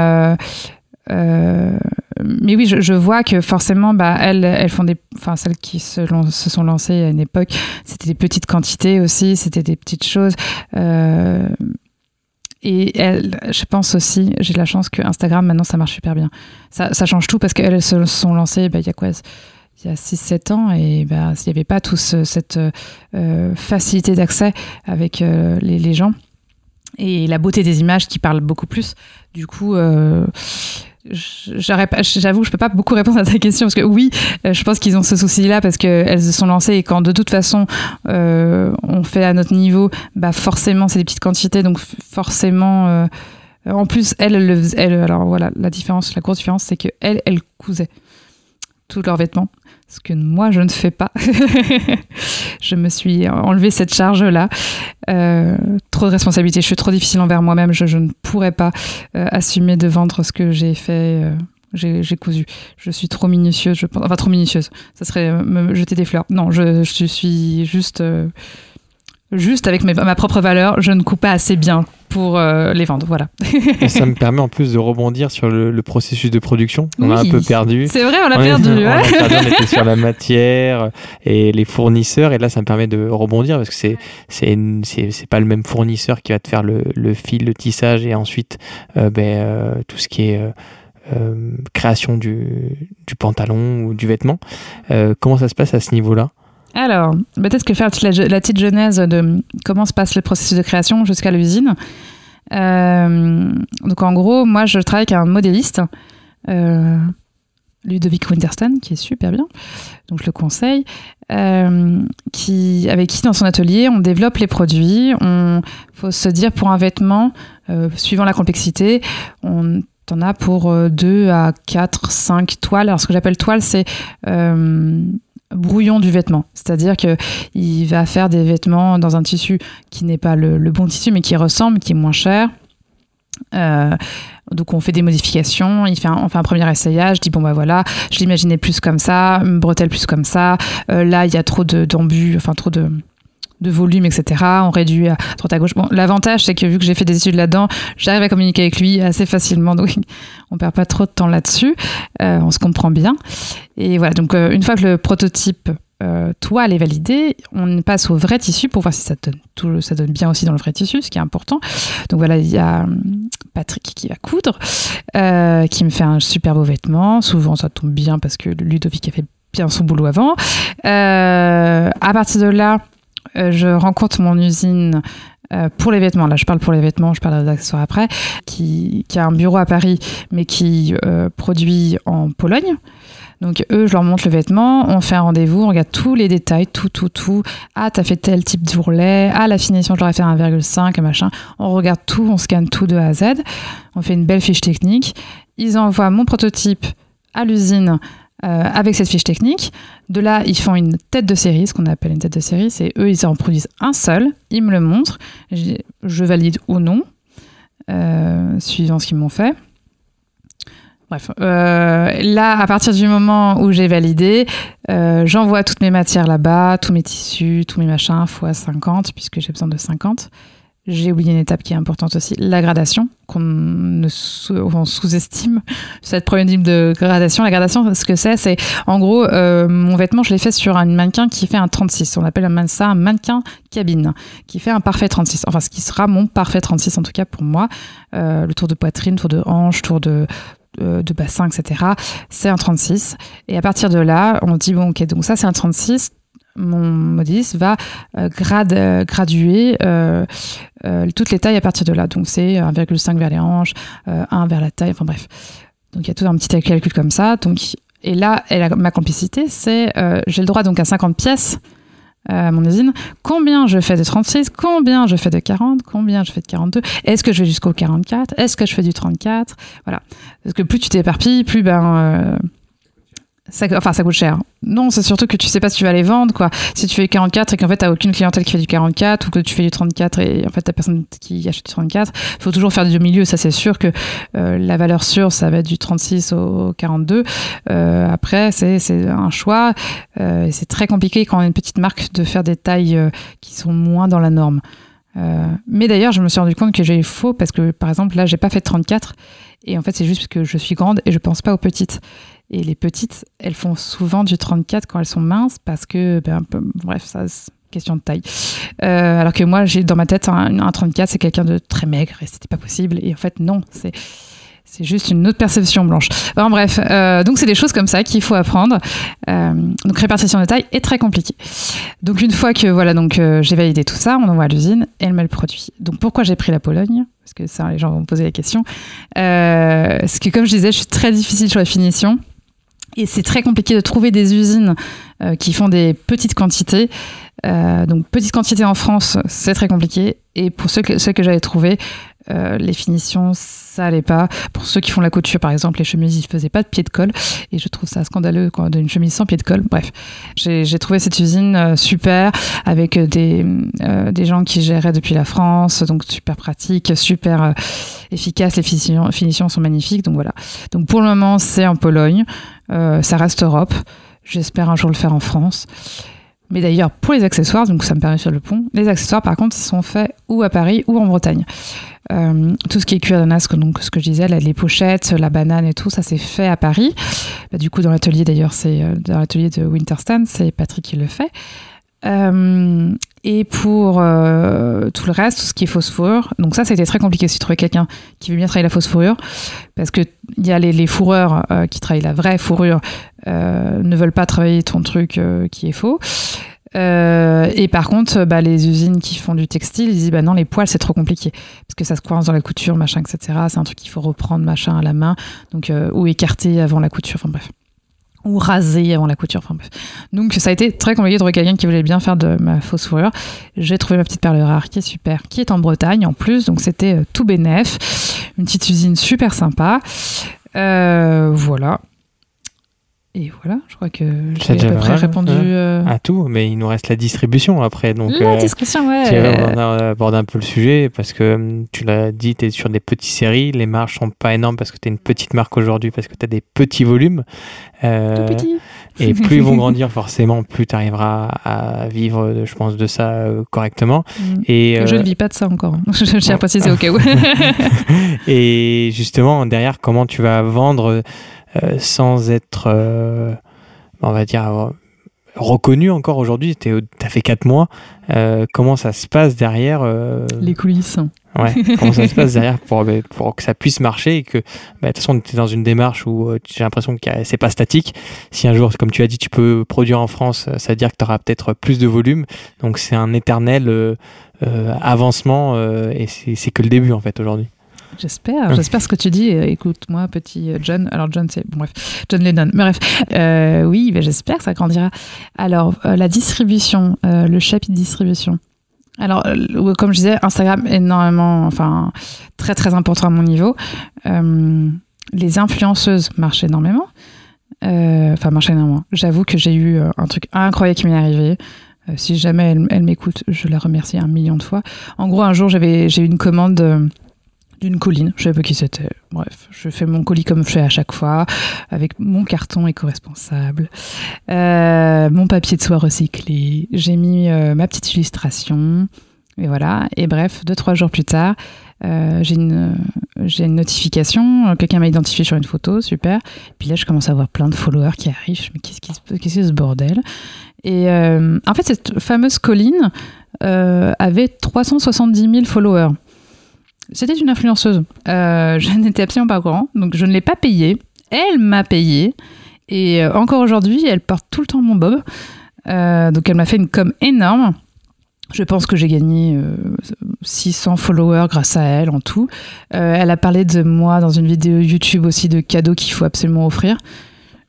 mais oui, je, vois que forcément, bah, elles, elles font des, enfin celles qui se, sont lancées à une époque, c'était des petites quantités aussi, c'était des petites choses. Et elles, je pense aussi, j'ai la chance que Instagram, maintenant, ça marche super bien. Ça, change tout parce qu'elles se sont lancées, bah, il y a quoi il y a 6-7 ans et bah, il n'y avait pas toute cette euh, facilité d'accès avec euh, les, gens et la beauté des images qui parlent beaucoup plus. Du coup, euh, j'avoue, je peux pas beaucoup répondre à ta question parce que oui, euh, je pense qu'ils ont ce souci-là parce qu'elles se sont lancées et quand de toute façon euh, on fait à notre niveau, bah forcément c'est des petites quantités, donc forcément. En plus, elle, alors voilà, la différence, la grosse différence, c'est que elles, elles cousaient tous leurs vêtements ce que moi je ne fais pas. je me suis enlevé cette charge-là. Euh, trop de responsabilité, je suis trop difficile envers moi-même, je, ne pourrais pas euh, assumer de vendre ce que j'ai fait. Euh, j'ai cousu. Je suis trop minutieuse, je. Enfin, trop minutieuse. Ça serait me jeter des fleurs. Non, je suis juste juste avec ma propre valeur, je ne coupe pas assez bien pour euh, les vendre. Voilà. ça me permet en plus de rebondir sur le, processus de production. On a un peu perdu. C'est vrai, on a perdu. on, a perdu on était sur la matière et les fournisseurs. Et là, ça me permet de rebondir parce que c'est c'est pas le même fournisseur qui va te faire le, le fil, le tissage et ensuite euh, ben, euh, tout ce qui est création du, du, pantalon ou du vêtement. comment ça se passe à ce niveau-là? Alors, peut-être que faire la, petite genèse de comment se passe le processus de création jusqu'à l'usine. Euh, donc en gros, moi je travaille avec un modéliste, euh, Ludovic Winterstein, qui est super bien, donc je le conseille, euh, qui, avec qui dans son atelier on développe les produits. On faut se dire pour un vêtement, suivant la complexité, on en a pour 2 à 4, 5 toiles. Alors ce que j'appelle toile, c'est brouillon du vêtement. C'est-à-dire que il va faire des vêtements dans un tissu qui n'est pas le, bon tissu, mais qui ressemble, qui est moins cher. Euh, donc on fait des modifications, il fait on fait un premier essayage, je dis bon bah voilà, je l'imaginais plus comme ça, bretelle plus comme ça, euh, là il y a trop d'embus, enfin trop de de volume, etc. On réduit à droite à gauche. L'avantage, c'est que vu que j'ai fait des études là-dedans, j'arrive à communiquer avec lui assez facilement, donc on perd pas trop de temps là-dessus. Euh, on se comprend bien. Et voilà, donc euh, une fois que le prototype euh, toile est validé, on passe au vrai tissu pour voir si ça donne, tout, ça donne bien aussi dans le vrai tissu, ce qui est important. Donc voilà, il y a hum, Patrick qui va coudre, qui me fait un super beau vêtement. Souvent, ça tombe bien parce que Ludovic a fait bien son boulot avant. à partir de là, je rencontre mon usine euh, pour les vêtements, là je parle pour les vêtements, je parle des accessoires après, qui, a un bureau à Paris, mais qui euh, produit en Pologne. Donc eux, je leur montre le vêtement, on fait un rendez-vous, on regarde tous les détails, tout, tout, tout. Ah, t'as fait tel type d'ourlet. Ah, la finition, je leur ai fait 1,5, machin. On regarde tout, on scanne tout de A à Z. On fait une belle fiche technique. Ils envoient mon prototype à l'usine euh, avec cette fiche technique. De là, ils font une tête de série, ce qu'on appelle une tête de série. C'est eux, ils en produisent un seul, ils me le montrent, je valide ou non, euh, suivant ce qu'ils m'ont fait. Bref, euh, là, à partir du moment où j'ai validé, j'envoie toutes mes matières là-bas, tous mes tissus, tous mes machins, fois 50, puisque j'ai besoin de 50. J'ai oublié une étape qui est importante aussi, la gradation, qu'on sous-estime cette première type de gradation. La gradation, ce que c'est, c'est en gros, euh, mon vêtement, je l'ai fait sur un mannequin qui fait un 36. On appelle ça un mannequin cabine, qui fait un parfait 36. Enfin, ce qui sera mon parfait 36 en tout cas pour moi. Euh, le tour de poitrine, tour de hanche, tour de euh, de bassin, etc. C'est un 36. Et à partir de là, on dit, bon, ok, donc ça c'est un 36 mon modiste va euh, euh, graduer euh, toutes les tailles à partir de là. Donc c'est 1,5 vers les hanches, 1 vers la taille, enfin bref. Donc il y a tout un petit calcul comme ça. Donc, et là, ma complicité, c'est j'ai le droit donc à 50 pièces à mon usine. Combien je fais de 36 Combien je fais de 40 Combien je fais de 42 Est-ce que je vais jusqu'au 44 Est-ce que je fais du 34 Voilà. Parce que plus tu t'éparpilles, plus ben ça, enfin, ça coûte cher. Non, c'est surtout que tu sais pas si tu vas les vendre, quoi. Si tu fais du 44 et qu'en fait, t'as aucune clientèle qui fait du 44 ou que tu fais du 34 et en fait, t'as personne qui achète du 34, il faut toujours faire du milieu. Ça, c'est sûr que euh, la valeur sûre, ça va être du 36 au 42. Euh, après, c'est un choix. Euh, c'est très compliqué quand on a une petite marque de faire des tailles euh, qui sont moins dans la norme. Euh, mais d'ailleurs, je me suis rendu compte que j'ai faux parce que, par exemple, là, j'ai pas fait de 34 Et en fait, c'est juste parce que je suis grande et je pense pas aux petites. Et les petites, elles font souvent du 34 quand elles sont minces parce que, ben, bref, ça, question de taille. Euh, alors que moi, j'ai dans ma tête un, un 34, c'est quelqu'un de très maigre et c'était pas possible. Et en fait, non, c'est c'est juste une autre perception blanche. Enfin, bref, euh, donc c'est des choses comme ça qu'il faut apprendre. Euh, donc répartition de taille est très compliqué. Donc une fois que voilà, donc j'ai validé tout ça, on envoie à l'usine et elle met le produit. Donc pourquoi j'ai pris la Pologne? Parce que ça, les gens vont me poser la question. Parce que comme je disais, je suis très difficile sur la finition. Et c'est très compliqué de trouver des usines euh, qui font des petites quantités. Euh, donc, petites quantités en France, c'est très compliqué. Et pour ceux que, ceux que j'avais trouvés, euh, les finitions, ça allait pas. Pour ceux qui font la couture, par exemple, les chemises, ils faisaient pas de pied de colle. Et je trouve ça scandaleux, quoi, d'une chemise sans pied de colle. Bref, j'ai j'ai trouvé cette usine euh, super, avec des, euh, des gens qui géraient depuis la France, donc super pratique, super euh, efficace. Les finitions, finitions sont magnifiques, donc voilà. Donc pour le moment, c'est en Pologne. Euh, ça reste Europe. J'espère un jour le faire en France. Mais d'ailleurs, pour les accessoires, donc ça me permet faire le pont, les accessoires, par contre, sont faits ou à Paris ou en Bretagne. Euh, tout ce qui est cuir nasque, donc ce que je disais, les pochettes, la banane et tout, ça c'est fait à Paris. Bah, du coup, dans l'atelier, d'ailleurs, c'est euh, dans l'atelier de Winterstan, c'est Patrick qui le fait. Et pour euh, tout le reste, tout ce qui est fausse fourrure, donc ça, c'était très compliqué aussi de trouver quelqu'un qui veut bien travailler la fausse fourrure, parce que il y a les, fourreurs euh, qui travaillent la vraie fourrure, euh, ne veulent pas travailler ton truc qui est faux. Et par contre, bah, les usines qui font du textile, ils disent bah non, les poils c'est trop compliqué parce que ça se coince dans la couture, machin, etc. C'est un truc qu'il faut reprendre, machin, à la main, donc ou écarter avant la couture, enfin bref, ou raser avant la couture, enfin. Donc ça a été très compliqué de trouver quelqu'un qui voulait bien faire de ma fausse fourrure. J'ai trouvé ma petite perle rare qui est super, qui est en Bretagne en plus, donc c'était euh, tout bénef, une petite usine super sympa. Euh, voilà. Et voilà, je crois que j'ai à peu près mal, répondu. euh, À tout, mais il nous reste la distribution après. Donc, la euh, discussion, ouais. tu avais abordé- un peu le sujet parce que hum, tu l'as dit, tu es sur des petites séries. Les marges sont pas énormes parce que tu es une petite marque aujourd'hui, parce que tu as des petits volumes. Euh, Tout petit. et plus ils vont grandir, forcément, plus tu arriveras à vivre, je pense, de ça correctement. Mm. Et, Je ne vis pas de ça encore. Je tiens à préciser au cas où. et justement, derrière, comment tu vas vendre sans être, euh, on va dire, euh, reconnu encore aujourd'hui Tu as fait 4 mois. Euh, comment ça se passe derrière euh, Les coulisses. ouais, Comment ça se passe derrière pour, euh, pour que ça puisse marcher et que, bah, de toute façon, tu es dans une démarche où euh, j'ai l'impression que c'est pas statique. Si un jour, comme tu as dit, tu peux produire en France, euh, ça veut dire que tu auras peut-être plus de volume. Donc, c'est un éternel euh, euh, avancement euh, et c'est c'est que le début, en fait, aujourd'hui. J'espère, j'espère ce que tu dis. Euh, Écoute-moi, petit euh, John. Alors, John, c'est. Bon, bref, John Lennon. Mais bref, euh, oui, j'espère que ça grandira. Alors, euh, la distribution, euh, le chapitre distribution. Alors, comme je disais, Instagram, énormément, enfin, très, très important à mon niveau. Les influenceuses marchent énormément. Enfin, marchent énormément. J'avoue que j'ai eu un truc incroyable qui m'est arrivé. Si jamais elle, elle m'écoute, je la remercie un million de fois. En gros, un jour, j'avais, j'ai eu une commande. D'une colline, je sais pas qui c'était. Bref, je fais mon colis comme je fais à chaque fois, avec mon carton éco-responsable, euh, mon papier de soie recyclé. J'ai mis euh, ma petite illustration, et voilà. Et bref, deux trois jours plus tard, euh, j'ai une notification. Quelqu'un m'a identifié sur une photo, super. Puis là, je commence à avoir plein de followers qui arrivent. Mais qu'est-ce que c'est ce bordel? Et en fait, cette fameuse colline avait 370 000 followers. C'était une influenceuse. Euh, je n'étais absolument pas au courant, donc je ne l'ai pas payée. Elle m'a payé. Et euh, encore aujourd'hui, elle porte tout le temps mon bob. Euh, donc elle m'a fait une com énorme. Je pense que j'ai gagné euh, 600 followers grâce à elle en tout. Elle a parlé de moi dans une vidéo YouTube aussi de cadeaux qu'il faut absolument offrir.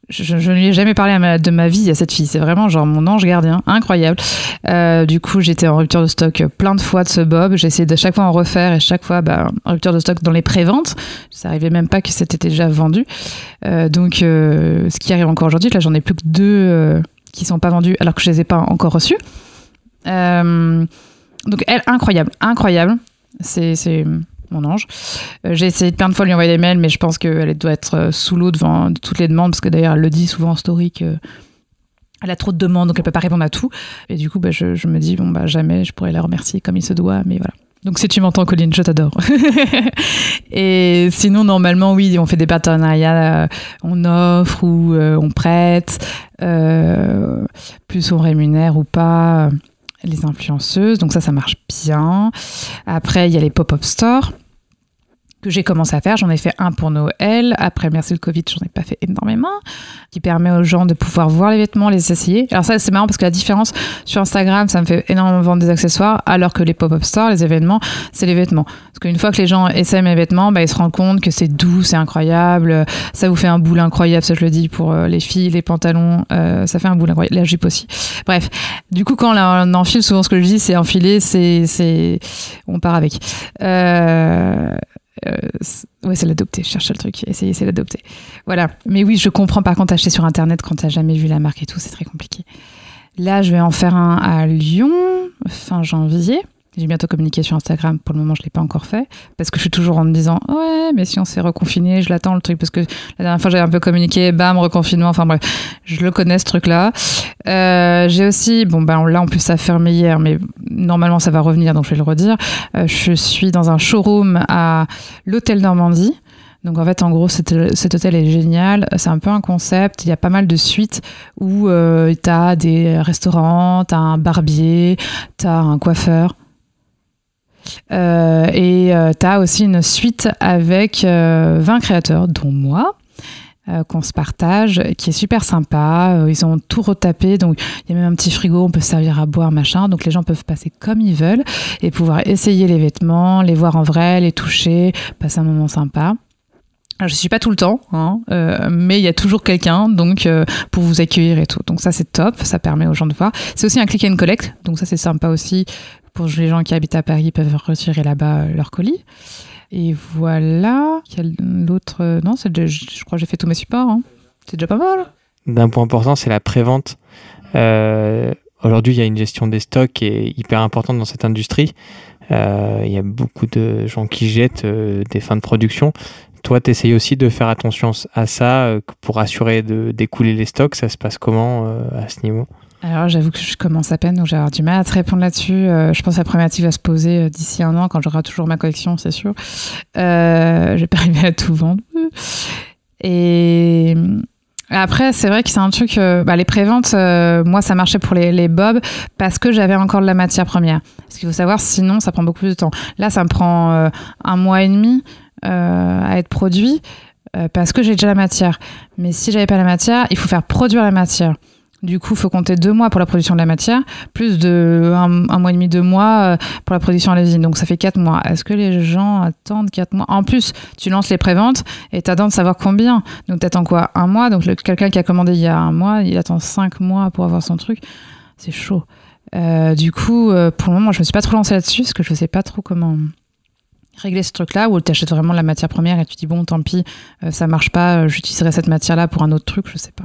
Je, ne lui ai jamais parlé à ma- de ma vie à cette fille. C'est vraiment genre mon ange gardien, incroyable. Euh, du coup, j'étais en rupture de stock plein de fois de ce bob. J'ai essayé de chaque fois en refaire et chaque fois, bah, rupture de stock dans les préventes. Ça arrivait même pas que c'était déjà vendu. Euh, donc, euh, ce qui arrive encore aujourd'hui, là, j'en ai plus que deux qui sont pas vendus alors que je les ai pas encore reçus. Donc, elle, incroyable, incroyable. C'est mon ange. Euh, j'ai essayé de plein de fois de lui envoyer des mails, mais je pense qu'elle doit être euh, sous l'eau devant toutes les demandes, parce que d'ailleurs, elle le dit souvent en story que elle a trop de demandes, donc elle peut pas répondre à tout. Et du coup, bah, je, me dis, bon, bah, jamais je pourrais la remercier comme il se doit, mais voilà. Donc si tu m'entends, Colline, je t'adore. et sinon, normalement, oui, on fait des partenariats, euh, on offre ou euh, on prête, euh, plus on rémunère ou pas les influenceuses. Donc ça, ça marche bien. Après, il y a les pop-up stores j'ai commencé à faire. J'en ai fait un pour Noël. Après, merci le Covid, j'en ai pas fait énormément. Qui permet aux gens de pouvoir voir les vêtements, les essayer. Alors ça, c'est marrant parce que la différence sur Instagram, ça me fait énormément vendre des accessoires, alors que les pop-up stores, les événements, c'est les vêtements. Parce qu'une fois que les gens essaient mes vêtements, bah, ils se rendent compte que c'est doux, c'est incroyable. Ça vous fait un boule incroyable, ça je le dis pour euh, les filles, les pantalons. Euh, ça fait un boule incroyable. La jupe aussi. Bref. Du coup, quand on enfile, souvent ce que je dis, c'est enfiler, c'est, c'est, on part avec. Euh, ouais, c'est l'adopter. Je cherche le truc. Essayer, c'est l'adopter. Voilà. Mais oui, je comprends. Par contre, acheter sur Internet quand t'as jamais vu la marque et tout, c'est très compliqué. Là, je vais en faire un à Lyon, fin janvier. J'ai bientôt communiqué sur Instagram. Pour le moment, je l'ai pas encore fait parce que je suis toujours en me disant ouais, mais si on s'est reconfiné, je l'attends le truc parce que la dernière fois j'avais un peu communiqué, bam, reconfinement. Enfin bref, je le connais ce truc-là. Euh, j'ai aussi, bon ben là en plus ça a hier, mais normalement ça va revenir, donc je vais le redire. Euh, je suis dans un showroom à l'hôtel Normandie. Donc en fait, en gros, cet, hôtel est génial. C'est un peu un concept. Il y a pas mal de suites où euh, tu des restaurants, tu as un barbier, tu as un coiffeur. Euh, et euh, tu as aussi une suite avec 20 euh, créateurs, dont moi. qu'on se partage, qui est super sympa. ils ont tout retapé, donc il y a même un petit frigo, on peut servir à boire, machin. Donc les gens peuvent passer comme ils veulent et pouvoir essayer les vêtements, les voir en vrai, les toucher, passer un moment sympa. Alors, je suis pas tout le temps, hein, mais il y a toujours quelqu'un donc pour vous accueillir et tout. Donc ça c'est top, ça permet aux gens de voir. C'est aussi un click and collect, donc ça c'est sympa aussi pour les gens qui habitent à Paris, peuvent retirer là-bas euh, leur colis. Et voilà. L'autre. Euh, non, je, crois que j'ai fait tous mes supports. Hein. C'est déjà pas mal. D'un point important, c'est la prévente. Euh, Aujourd'hui, il y a une gestion des stocks qui est hyper importante dans cette industrie. Euh, il y a beaucoup de gens qui jettent des fins de production. Toi, tu essayes aussi de faire attention à ça pour assurer d'écouler les stocks. Ça se passe comment à ce niveau? Alors j'avoue que je commence à peine, donc j'ai du mal à te répondre là-dessus. Euh, je pense que la problématique va se poser euh, d'ici un an quand j'aurai toujours ma collection, c'est sûr. Euh, je vais pas arriver à tout vendre. Et après, c'est vrai que c'est un truc. Bah, les préventes, moi, ça marchait pour les, les bobs parce que j'avais encore de la matière première. Ce qu'il faut savoir, sinon, ça prend beaucoup plus de temps. Là, ça me prend un mois et demi à être produit parce que j'ai déjà la matière. Mais si j'avais pas la matière, il faut faire produire la matière. Du coup, il faut compter deux mois pour la production de la matière, plus de un, mois et demi, deux mois euh, pour la production à l'usine. Donc ça fait quatre mois. Est-ce que les gens attendent quatre mois? En plus, tu lances les préventes et tu attends de savoir combien. Donc tu attends quoi? Un mois? Donc quelqu'un qui a commandé il y a un mois, il attend cinq mois pour avoir son truc. C'est chaud. Euh, du coup, euh, pour le moment, je me suis pas trop lancée là-dessus parce que je sais pas trop comment régler ce truc-là où tu achètes vraiment la matière première et tu dis bon, tant pis, ça marche pas, j'utiliserai cette matière-là pour un autre truc, je sais pas.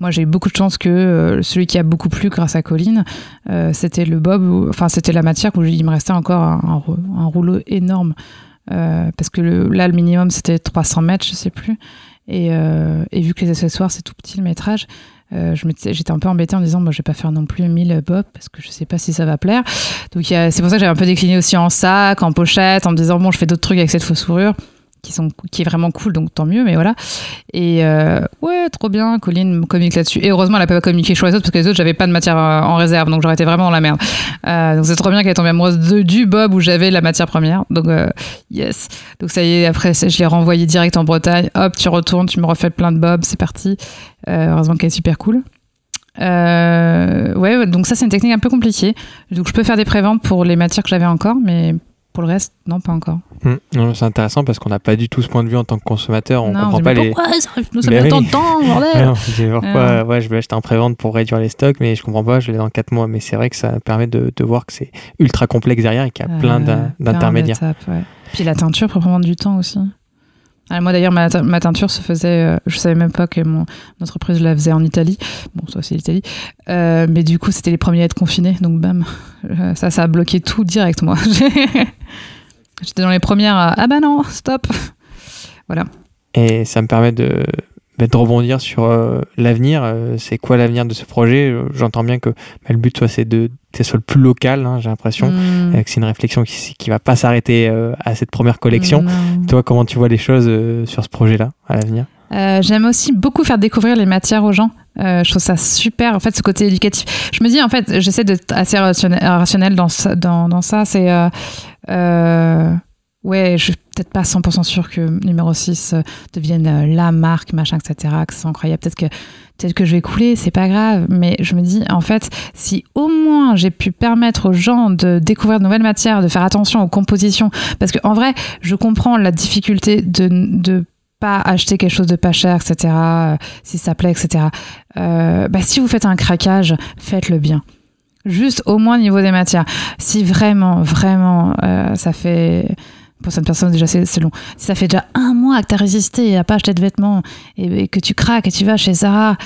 Moi, j'ai eu beaucoup de chance que euh, celui qui a beaucoup plu grâce à Colline, euh, c'était le bob, enfin, c'était la matière où il me restait encore un, rouleau énorme. Euh, parce que là, le minimum, c'était 300 mètres, je sais plus. Et, vu que les accessoires, c'est tout petit le métrage, j'étais un peu embêtée en disant, moi, je vais pas faire non plus 1000 bob parce que je sais pas si ça va plaire. Donc, c'est pour ça que j'avais un peu décliné aussi en sac, en pochette, en me disant, bon, je fais d'autres trucs avec cette fausse fourrure qui sont qui est vraiment cool donc tant mieux mais voilà. Et euh, ouais trop bien Colline communique là-dessus. Et heureusement elle a pas communiqué sur les autres parce que les autres j'avais pas de matière euh, en réserve donc j'aurais été vraiment dans la merde. Euh, donc c'est trop bien qu'elle est tombée amoureuse de, du Bob où j'avais la matière première. Donc yes. Donc ça y est après je l'ai renvoyé direct en Bretagne. Hop tu retournes tu me refais plein de Bob c'est parti. Heureusement qu'elle est super cool. Ouais donc ça c'est une technique un peu compliquée. Donc je peux faire des préventes pour les matières que j'avais encore mais pour le reste, non, pas encore. Hmm. c'est intéressant parce qu'on n'a pas du tout ce point de vue en tant que consommateur. On ne comprend pas les. Pourquoi ça nous ça met tant de temps, bordel pourquoi ouais, je vais acheter un pré-vente pour réduire les stocks, mais je comprends pas, je l'ai dans 4 mois. Mais c'est vrai que ça permet de, de voir que c'est ultra complexe derrière et qu'il y a plein d'intermédiaires. Puis la teinture peut prendre du temps aussi. Ah, moi d'ailleurs, ma, teinture se faisait, euh, je savais même pas que mon entreprise la faisait en Italie. Bon, ça c'est l'Italie. Euh, mais du coup, c'était les premiers à être confinés, donc bam, euh, ça, ça a bloqué tout direct, moi. J'étais dans les premières à, ah bah non, stop. Voilà. Et ça me permet de, bah, de rebondir sur l'avenir. c'est quoi l'avenir de ce projet? J'entends bien que bah, le but, soit c'est de que ce soit le plus local, hein, j'ai l'impression, mmh. que c'est une réflexion qui, qui va pas s'arrêter à cette première collection. Toi, comment tu vois les choses sur ce projet-là à l'avenir? J'aime aussi beaucoup faire découvrir les matières aux gens. Euh, je trouve ça super, en fait, ce côté éducatif. Je me dis, en fait, j'essaie d'être assez rationnel, dans, dans, dans ça. C'est. Euh, euh, ouais, je suis peut-être pas 100% sûr que numéro 6 devienne la marque, machin, etc., que c'est incroyable. Peut-être que, peut que je vais couler, c'est pas grave. Mais je me dis, en fait, si au moins j'ai pu permettre aux gens de découvrir de nouvelles matières, de faire attention aux compositions, parce qu'en vrai, je comprends la difficulté de, de pas acheter quelque chose de pas cher, etc., euh, si ça plaît, etc. Euh, bah, si vous faites un craquage, faites-le bien. Juste au moins niveau des matières. Si vraiment, vraiment, euh, ça fait... Pour cette personne, déjà, c'est long. Si ça fait déjà un mois que tu as résisté à pas acheter de vêtements et, que tu craques et tu vas chez Zara,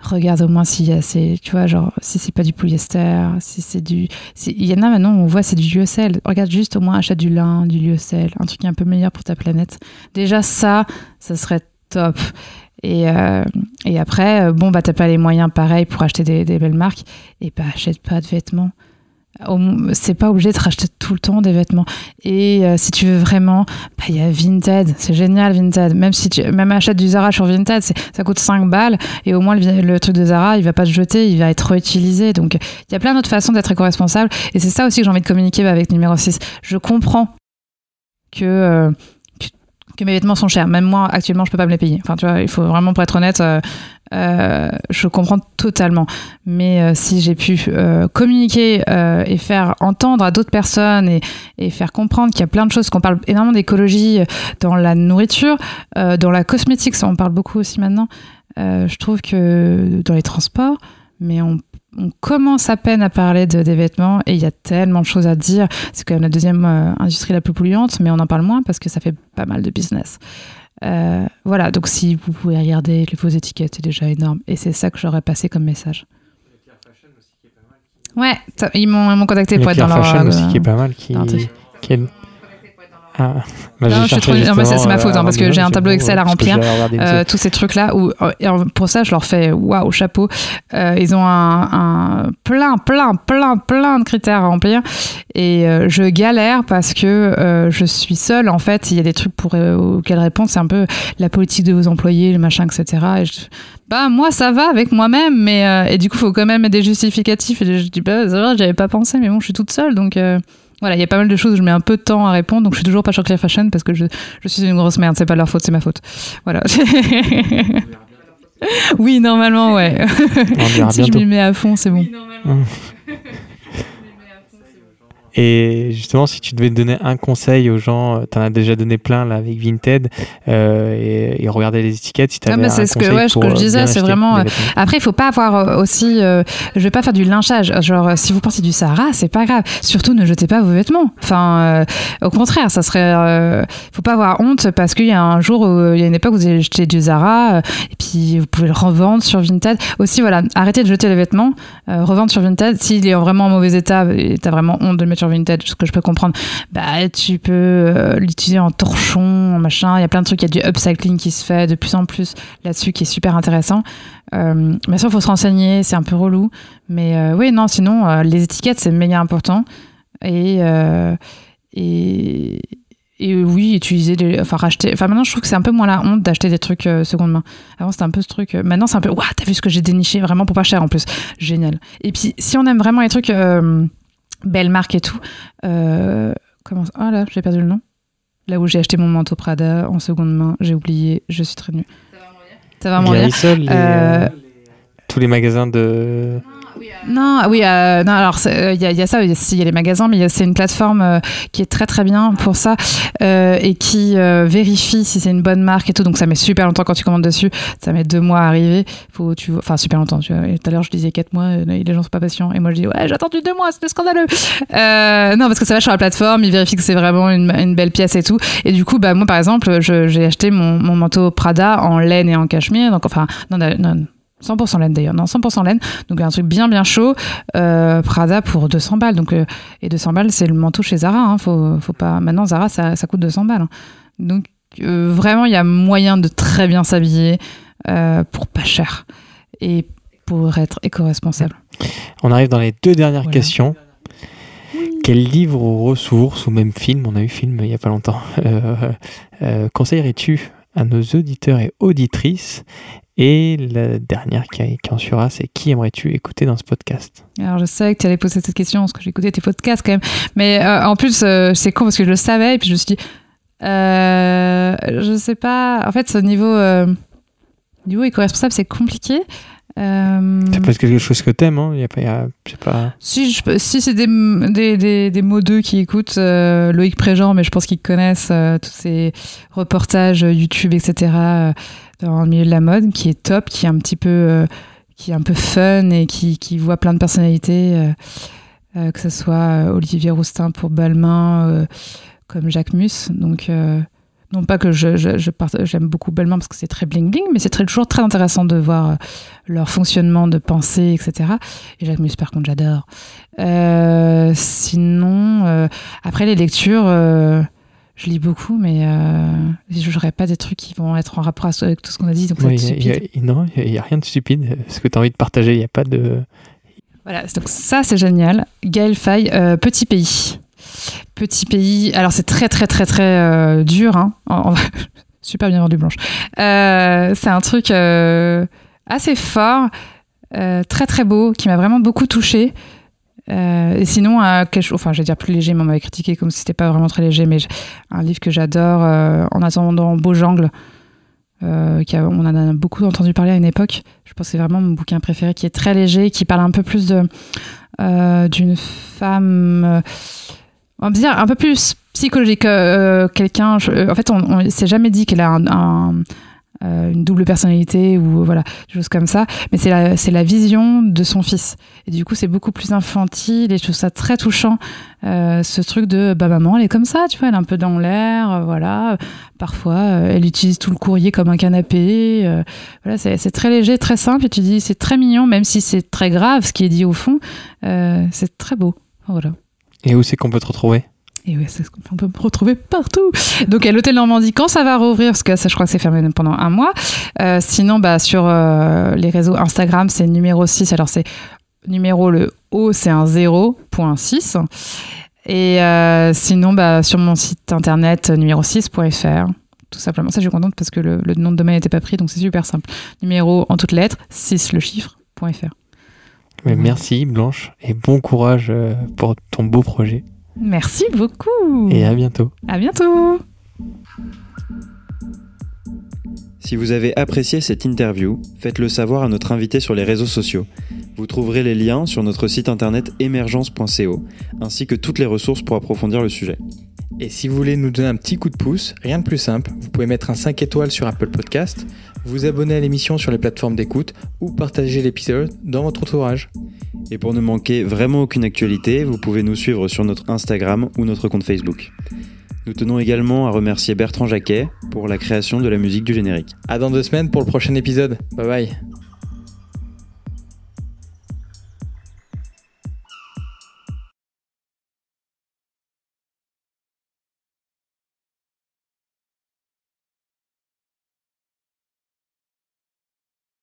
regarde au moins s'il y a ces, tu vois, genre, si c'est pas du polyester, si c'est du, il y en a maintenant, on voit c'est du lyocell. Regarde juste au moins achète du lin, du lyocell, un truc un peu meilleur pour ta planète. Déjà, ça, ça serait top. Et, euh, et après, euh, bon, bah, t'as pas les moyens pareils pour acheter des, des belles marques, et bah, achète pas de vêtements c'est pas obligé de racheter tout le temps des vêtements. Et euh, si tu veux vraiment, bah, il y a Vinted, c'est génial Vinted. Même si même achètes du Zara sur Vinted, ça coûte 5 balles et au moins le, truc de Zara, il va pas se jeter, il va être réutilisé. Donc il y a plein d'autres façons d'être éco-responsable et c'est ça aussi que j'ai envie de communiquer avec numéro 6. Je comprends que euh, que mes vêtements sont chers. Même moi, actuellement, je peux pas me les payer. Enfin, tu vois, il faut vraiment, pour être honnête, euh, euh je comprends totalement. Mais euh, si j'ai pu euh, communiquer et faire entendre à d'autres personnes et, faire comprendre qu'il y a plein de choses, qu'on parle énormément d'écologie dans la nourriture, dans la cosmétique, ça on parle beaucoup aussi maintenant. je trouve que dans les transports, mais on commence à peine à parler de, des vêtements et il y a tellement de choses à dire. C'est quand même la deuxième industrie la plus polluante, mais on en parle moins parce que ça fait pas mal de business. Euh, voilà, donc si vous pouvez regarder vos étiquettes, c'est déjà énorme. Et c'est ça que j'aurais passé comme message. Ouais, ils m'ont contacté pour être dans leur... Fashion aussi qui est pas mal, qui, qui est ah, bah, non, c'est ma faute, hein, parce que j'ai un tableau Excel à remplir, euh, tous ces trucs-là. Où, euh, pour ça, je leur fais waouh, chapeau. Euh, ils ont un, plein, plein, plein, plein de critères à remplir. Et je galère parce que je suis seule, en fait. Il y a des trucs pour, auxquels répondre. C'est un peu la politique de vos employés, le machin, etc. Et bah, moi, ça va avec moi-même, mais. et du coup, il faut quand même des justificatifs. Et je dis, bah, c'est vrai, j'avais pas pensé, mais bon, je suis toute seule, donc. Voilà, il y a pas mal de choses où je mets un peu de temps à répondre, donc je suis toujours pas sur Clear Fashion parce que je, je suis une grosse merde, c'est pas leur faute, c'est ma faute. Voilà. oui, normalement, ouais. si je m'y mets à fond, c'est bon. Oui, normalement. Et justement, si tu devais donner un conseil aux gens, euh, tu en as déjà donné plein là avec Vinted, euh, et, et, regarder les étiquettes. Si ah, c'est ce que, ouais, ce que je disais, c'est vraiment. Euh, après, il faut pas avoir aussi. Euh, je vais pas faire du lynchage. Genre, si vous portez du Sahara, c'est pas grave. Surtout, ne jetez pas vos vêtements. Enfin, au contraire, ça serait. faut pas avoir honte parce qu'il y a un jour, où, il y a une époque où vous avez jeté du Zara, et puis vous pouvez le revendre sur Vinted. Aussi, voilà, arrêtez de jeter les vêtements, revendre sur Vinted. S'il est vraiment en mauvais état t'as vraiment honte de le mettre sur Vinted, ce que je peux comprendre, bah, tu peux euh, l'utiliser en torchon, en machin. Il y a plein de trucs, il y a du upcycling qui se fait de plus en plus là-dessus qui est super intéressant. Euh, bien sûr, il faut se renseigner, c'est un peu relou. Mais euh, oui, non, sinon, euh, les étiquettes, c'est méga important. Et, et, et oui, utiliser des, enfin racheter. Enfin maintenant, je trouve que c'est un peu moins la honte d'acheter des trucs seconde main. Avant, c'était un peu ce truc. maintenant, c'est un peu, waouh, t'as vu ce que j'ai déniché vraiment pour pas cher en plus. Génial. Et puis, si on aime vraiment les trucs belle marque et tout. Euh, comment Ah là, j'ai perdu le nom. Là où j'ai acheté mon manteau Prada en seconde main, j'ai oublié, je suis très nulle. Ça va m'en euh, Tous les magasins de. Non, oui, euh, non, alors il y, a ça, il y, a les magasins, mais c'est une plateforme euh, qui est très très bien pour ça euh, et qui vérifie si c'est une bonne marque et tout. Donc ça met super longtemps quand tu commandes dessus, ça met deux mois à arriver. Faut, tu, enfin super longtemps. Tu vois. Tout à l'heure je disais quatre mois, les gens sont pas patients et moi je dis ouais j'ai attendu deux mois, c'était scandaleux. non parce que ça va sur la plateforme, il vérifie que c'est vraiment une, une, belle pièce et tout. Et du coup bah moi par exemple j'ai acheté mon, mon, manteau Prada en laine et en cachemire, donc enfin non, non 100% laine d'ailleurs, non 100% laine, donc un truc bien bien chaud, euh, Prada pour 200 balles, donc euh, et 200 balles c'est le manteau chez Zara, hein, faut, faut pas, maintenant Zara ça, ça coûte 200 balles, hein. donc euh, vraiment il y a moyen de très bien s'habiller, pour pas cher et pour être éco-responsable. On arrive dans les deux dernières questions. Quel livre ou ressources, ou même film, on a eu film il n'y a pas longtemps, euh, conseillerais-tu à nos auditeurs et auditrices et la dernière qui, en suivra, c'est qui aimerais-tu écouter dans ce podcast? Alors je sais que tu allais poser cette question parce que j'ai écouté tes podcasts quand même. Mais euh, en plus, euh, c'est con parce que je le savais et puis je me suis dit, euh, je sais pas. En fait, ce niveau, niveau éco-responsable, c'est compliqué. Euh... C'est pas quelque chose que t'aimes, hein y a pas, y a, pas... Si, je, si c'est des, des, des, des qui écoutent, euh, Loïc Préjean, mais je pense qu'ils connaissent euh, tous ces reportages YouTube, etc., euh, dans le milieu de la mode, qui est top, qui est un petit peu, qui est un peu fun et qui, qui voit plein de personnalités, que ce soit Olivier Roustin pour Balmain, comme Jacques Mus. Donc, non pas que je, j'aime beaucoup Bellemin parce que c'est très bling bling, mais c'est toujours très intéressant de voir euh, leur fonctionnement de pensée, etc. Et Jacques Mus, par contre, j'adore. Euh, sinon, euh, après les lectures, je lis beaucoup, mais je n'aurais pas des trucs qui vont être en rapport avec tout ce qu'on a dit. Donc non, il n'y a, rien de stupide. Ce que tu as envie de partager, il n'y a pas de. Voilà, donc ça c'est génial. Gaël Faye, Petit Pays. Petit pays. Alors c'est très très très très euh, dur. Hein. Super bien vendu Blanche. Euh, c'est un truc euh, assez fort, très très beau, qui m'a vraiment beaucoup touché. et sinon, quelque chose, enfin, je vais dire plus léger, mais on m'avait critiqué comme si c'était pas vraiment très léger, mais un livre que j'adore, En attendant Beaujangle, qui on en a beaucoup entendu parler à une époque. Je pense que c'est vraiment mon bouquin préféré, qui est très léger, qui parle un peu plus d'une femme on va dire un peu plus psychologique. Euh, quelqu'un, euh, en fait, on, on s'est jamais dit qu'elle a un, euh, une double personnalité ou voilà, des choses comme ça. Mais c'est la, c'est la vision de son fils. Et du coup, c'est beaucoup plus infantile et je trouve ça très touchant. ce truc de bah maman, elle est comme ça, tu vois, elle est un peu dans l'air, voilà. Parfois, elle utilise tout le courrier comme un canapé. voilà, c'est, c'est très léger, très simple. Et tu dis, c'est très mignon, même si c'est très grave ce qui est dit au fond. c'est très beau. Voilà. Et où c'est qu'on peut te retrouver? Et oui, c'est ce qu'on peut me retrouver partout. Donc à l'hôtel Normandie, quand ça va rouvrir, parce que ça, je crois que c'est fermé pendant un mois. Euh, sinon, bah, sur euh, les réseaux Instagram, c'est numéro 6. Alors c'est numéro, le O, c'est un 0.6. Et euh, sinon, bah, sur mon site internet, numéro 6.fr. Tout simplement. Ça, je suis contente parce que le, nom de domaine n'était pas pris, donc c'est super simple. Numéro en toutes lettres, 6 le chiffre.fr. Merci Blanche et bon courage pour ton beau projet. Merci beaucoup. Et à bientôt. À bientôt. Si vous avez apprécié cette interview, faites-le savoir à notre invité sur les réseaux sociaux. Vous trouverez les liens sur notre site internet émergence.co, ainsi que toutes les ressources pour approfondir le sujet. Et si vous voulez nous donner un petit coup de pouce, rien de plus simple, vous pouvez mettre un 5 étoiles sur Apple Podcast, vous abonner à l'émission sur les plateformes d'écoute ou partager l'épisode dans votre entourage. Et pour ne manquer vraiment aucune actualité, vous pouvez nous suivre sur notre Instagram ou notre compte Facebook. Nous tenons également à remercier Bertrand Jacquet pour la création de la musique du générique. À dans deux semaines pour le prochain épisode. Bye bye.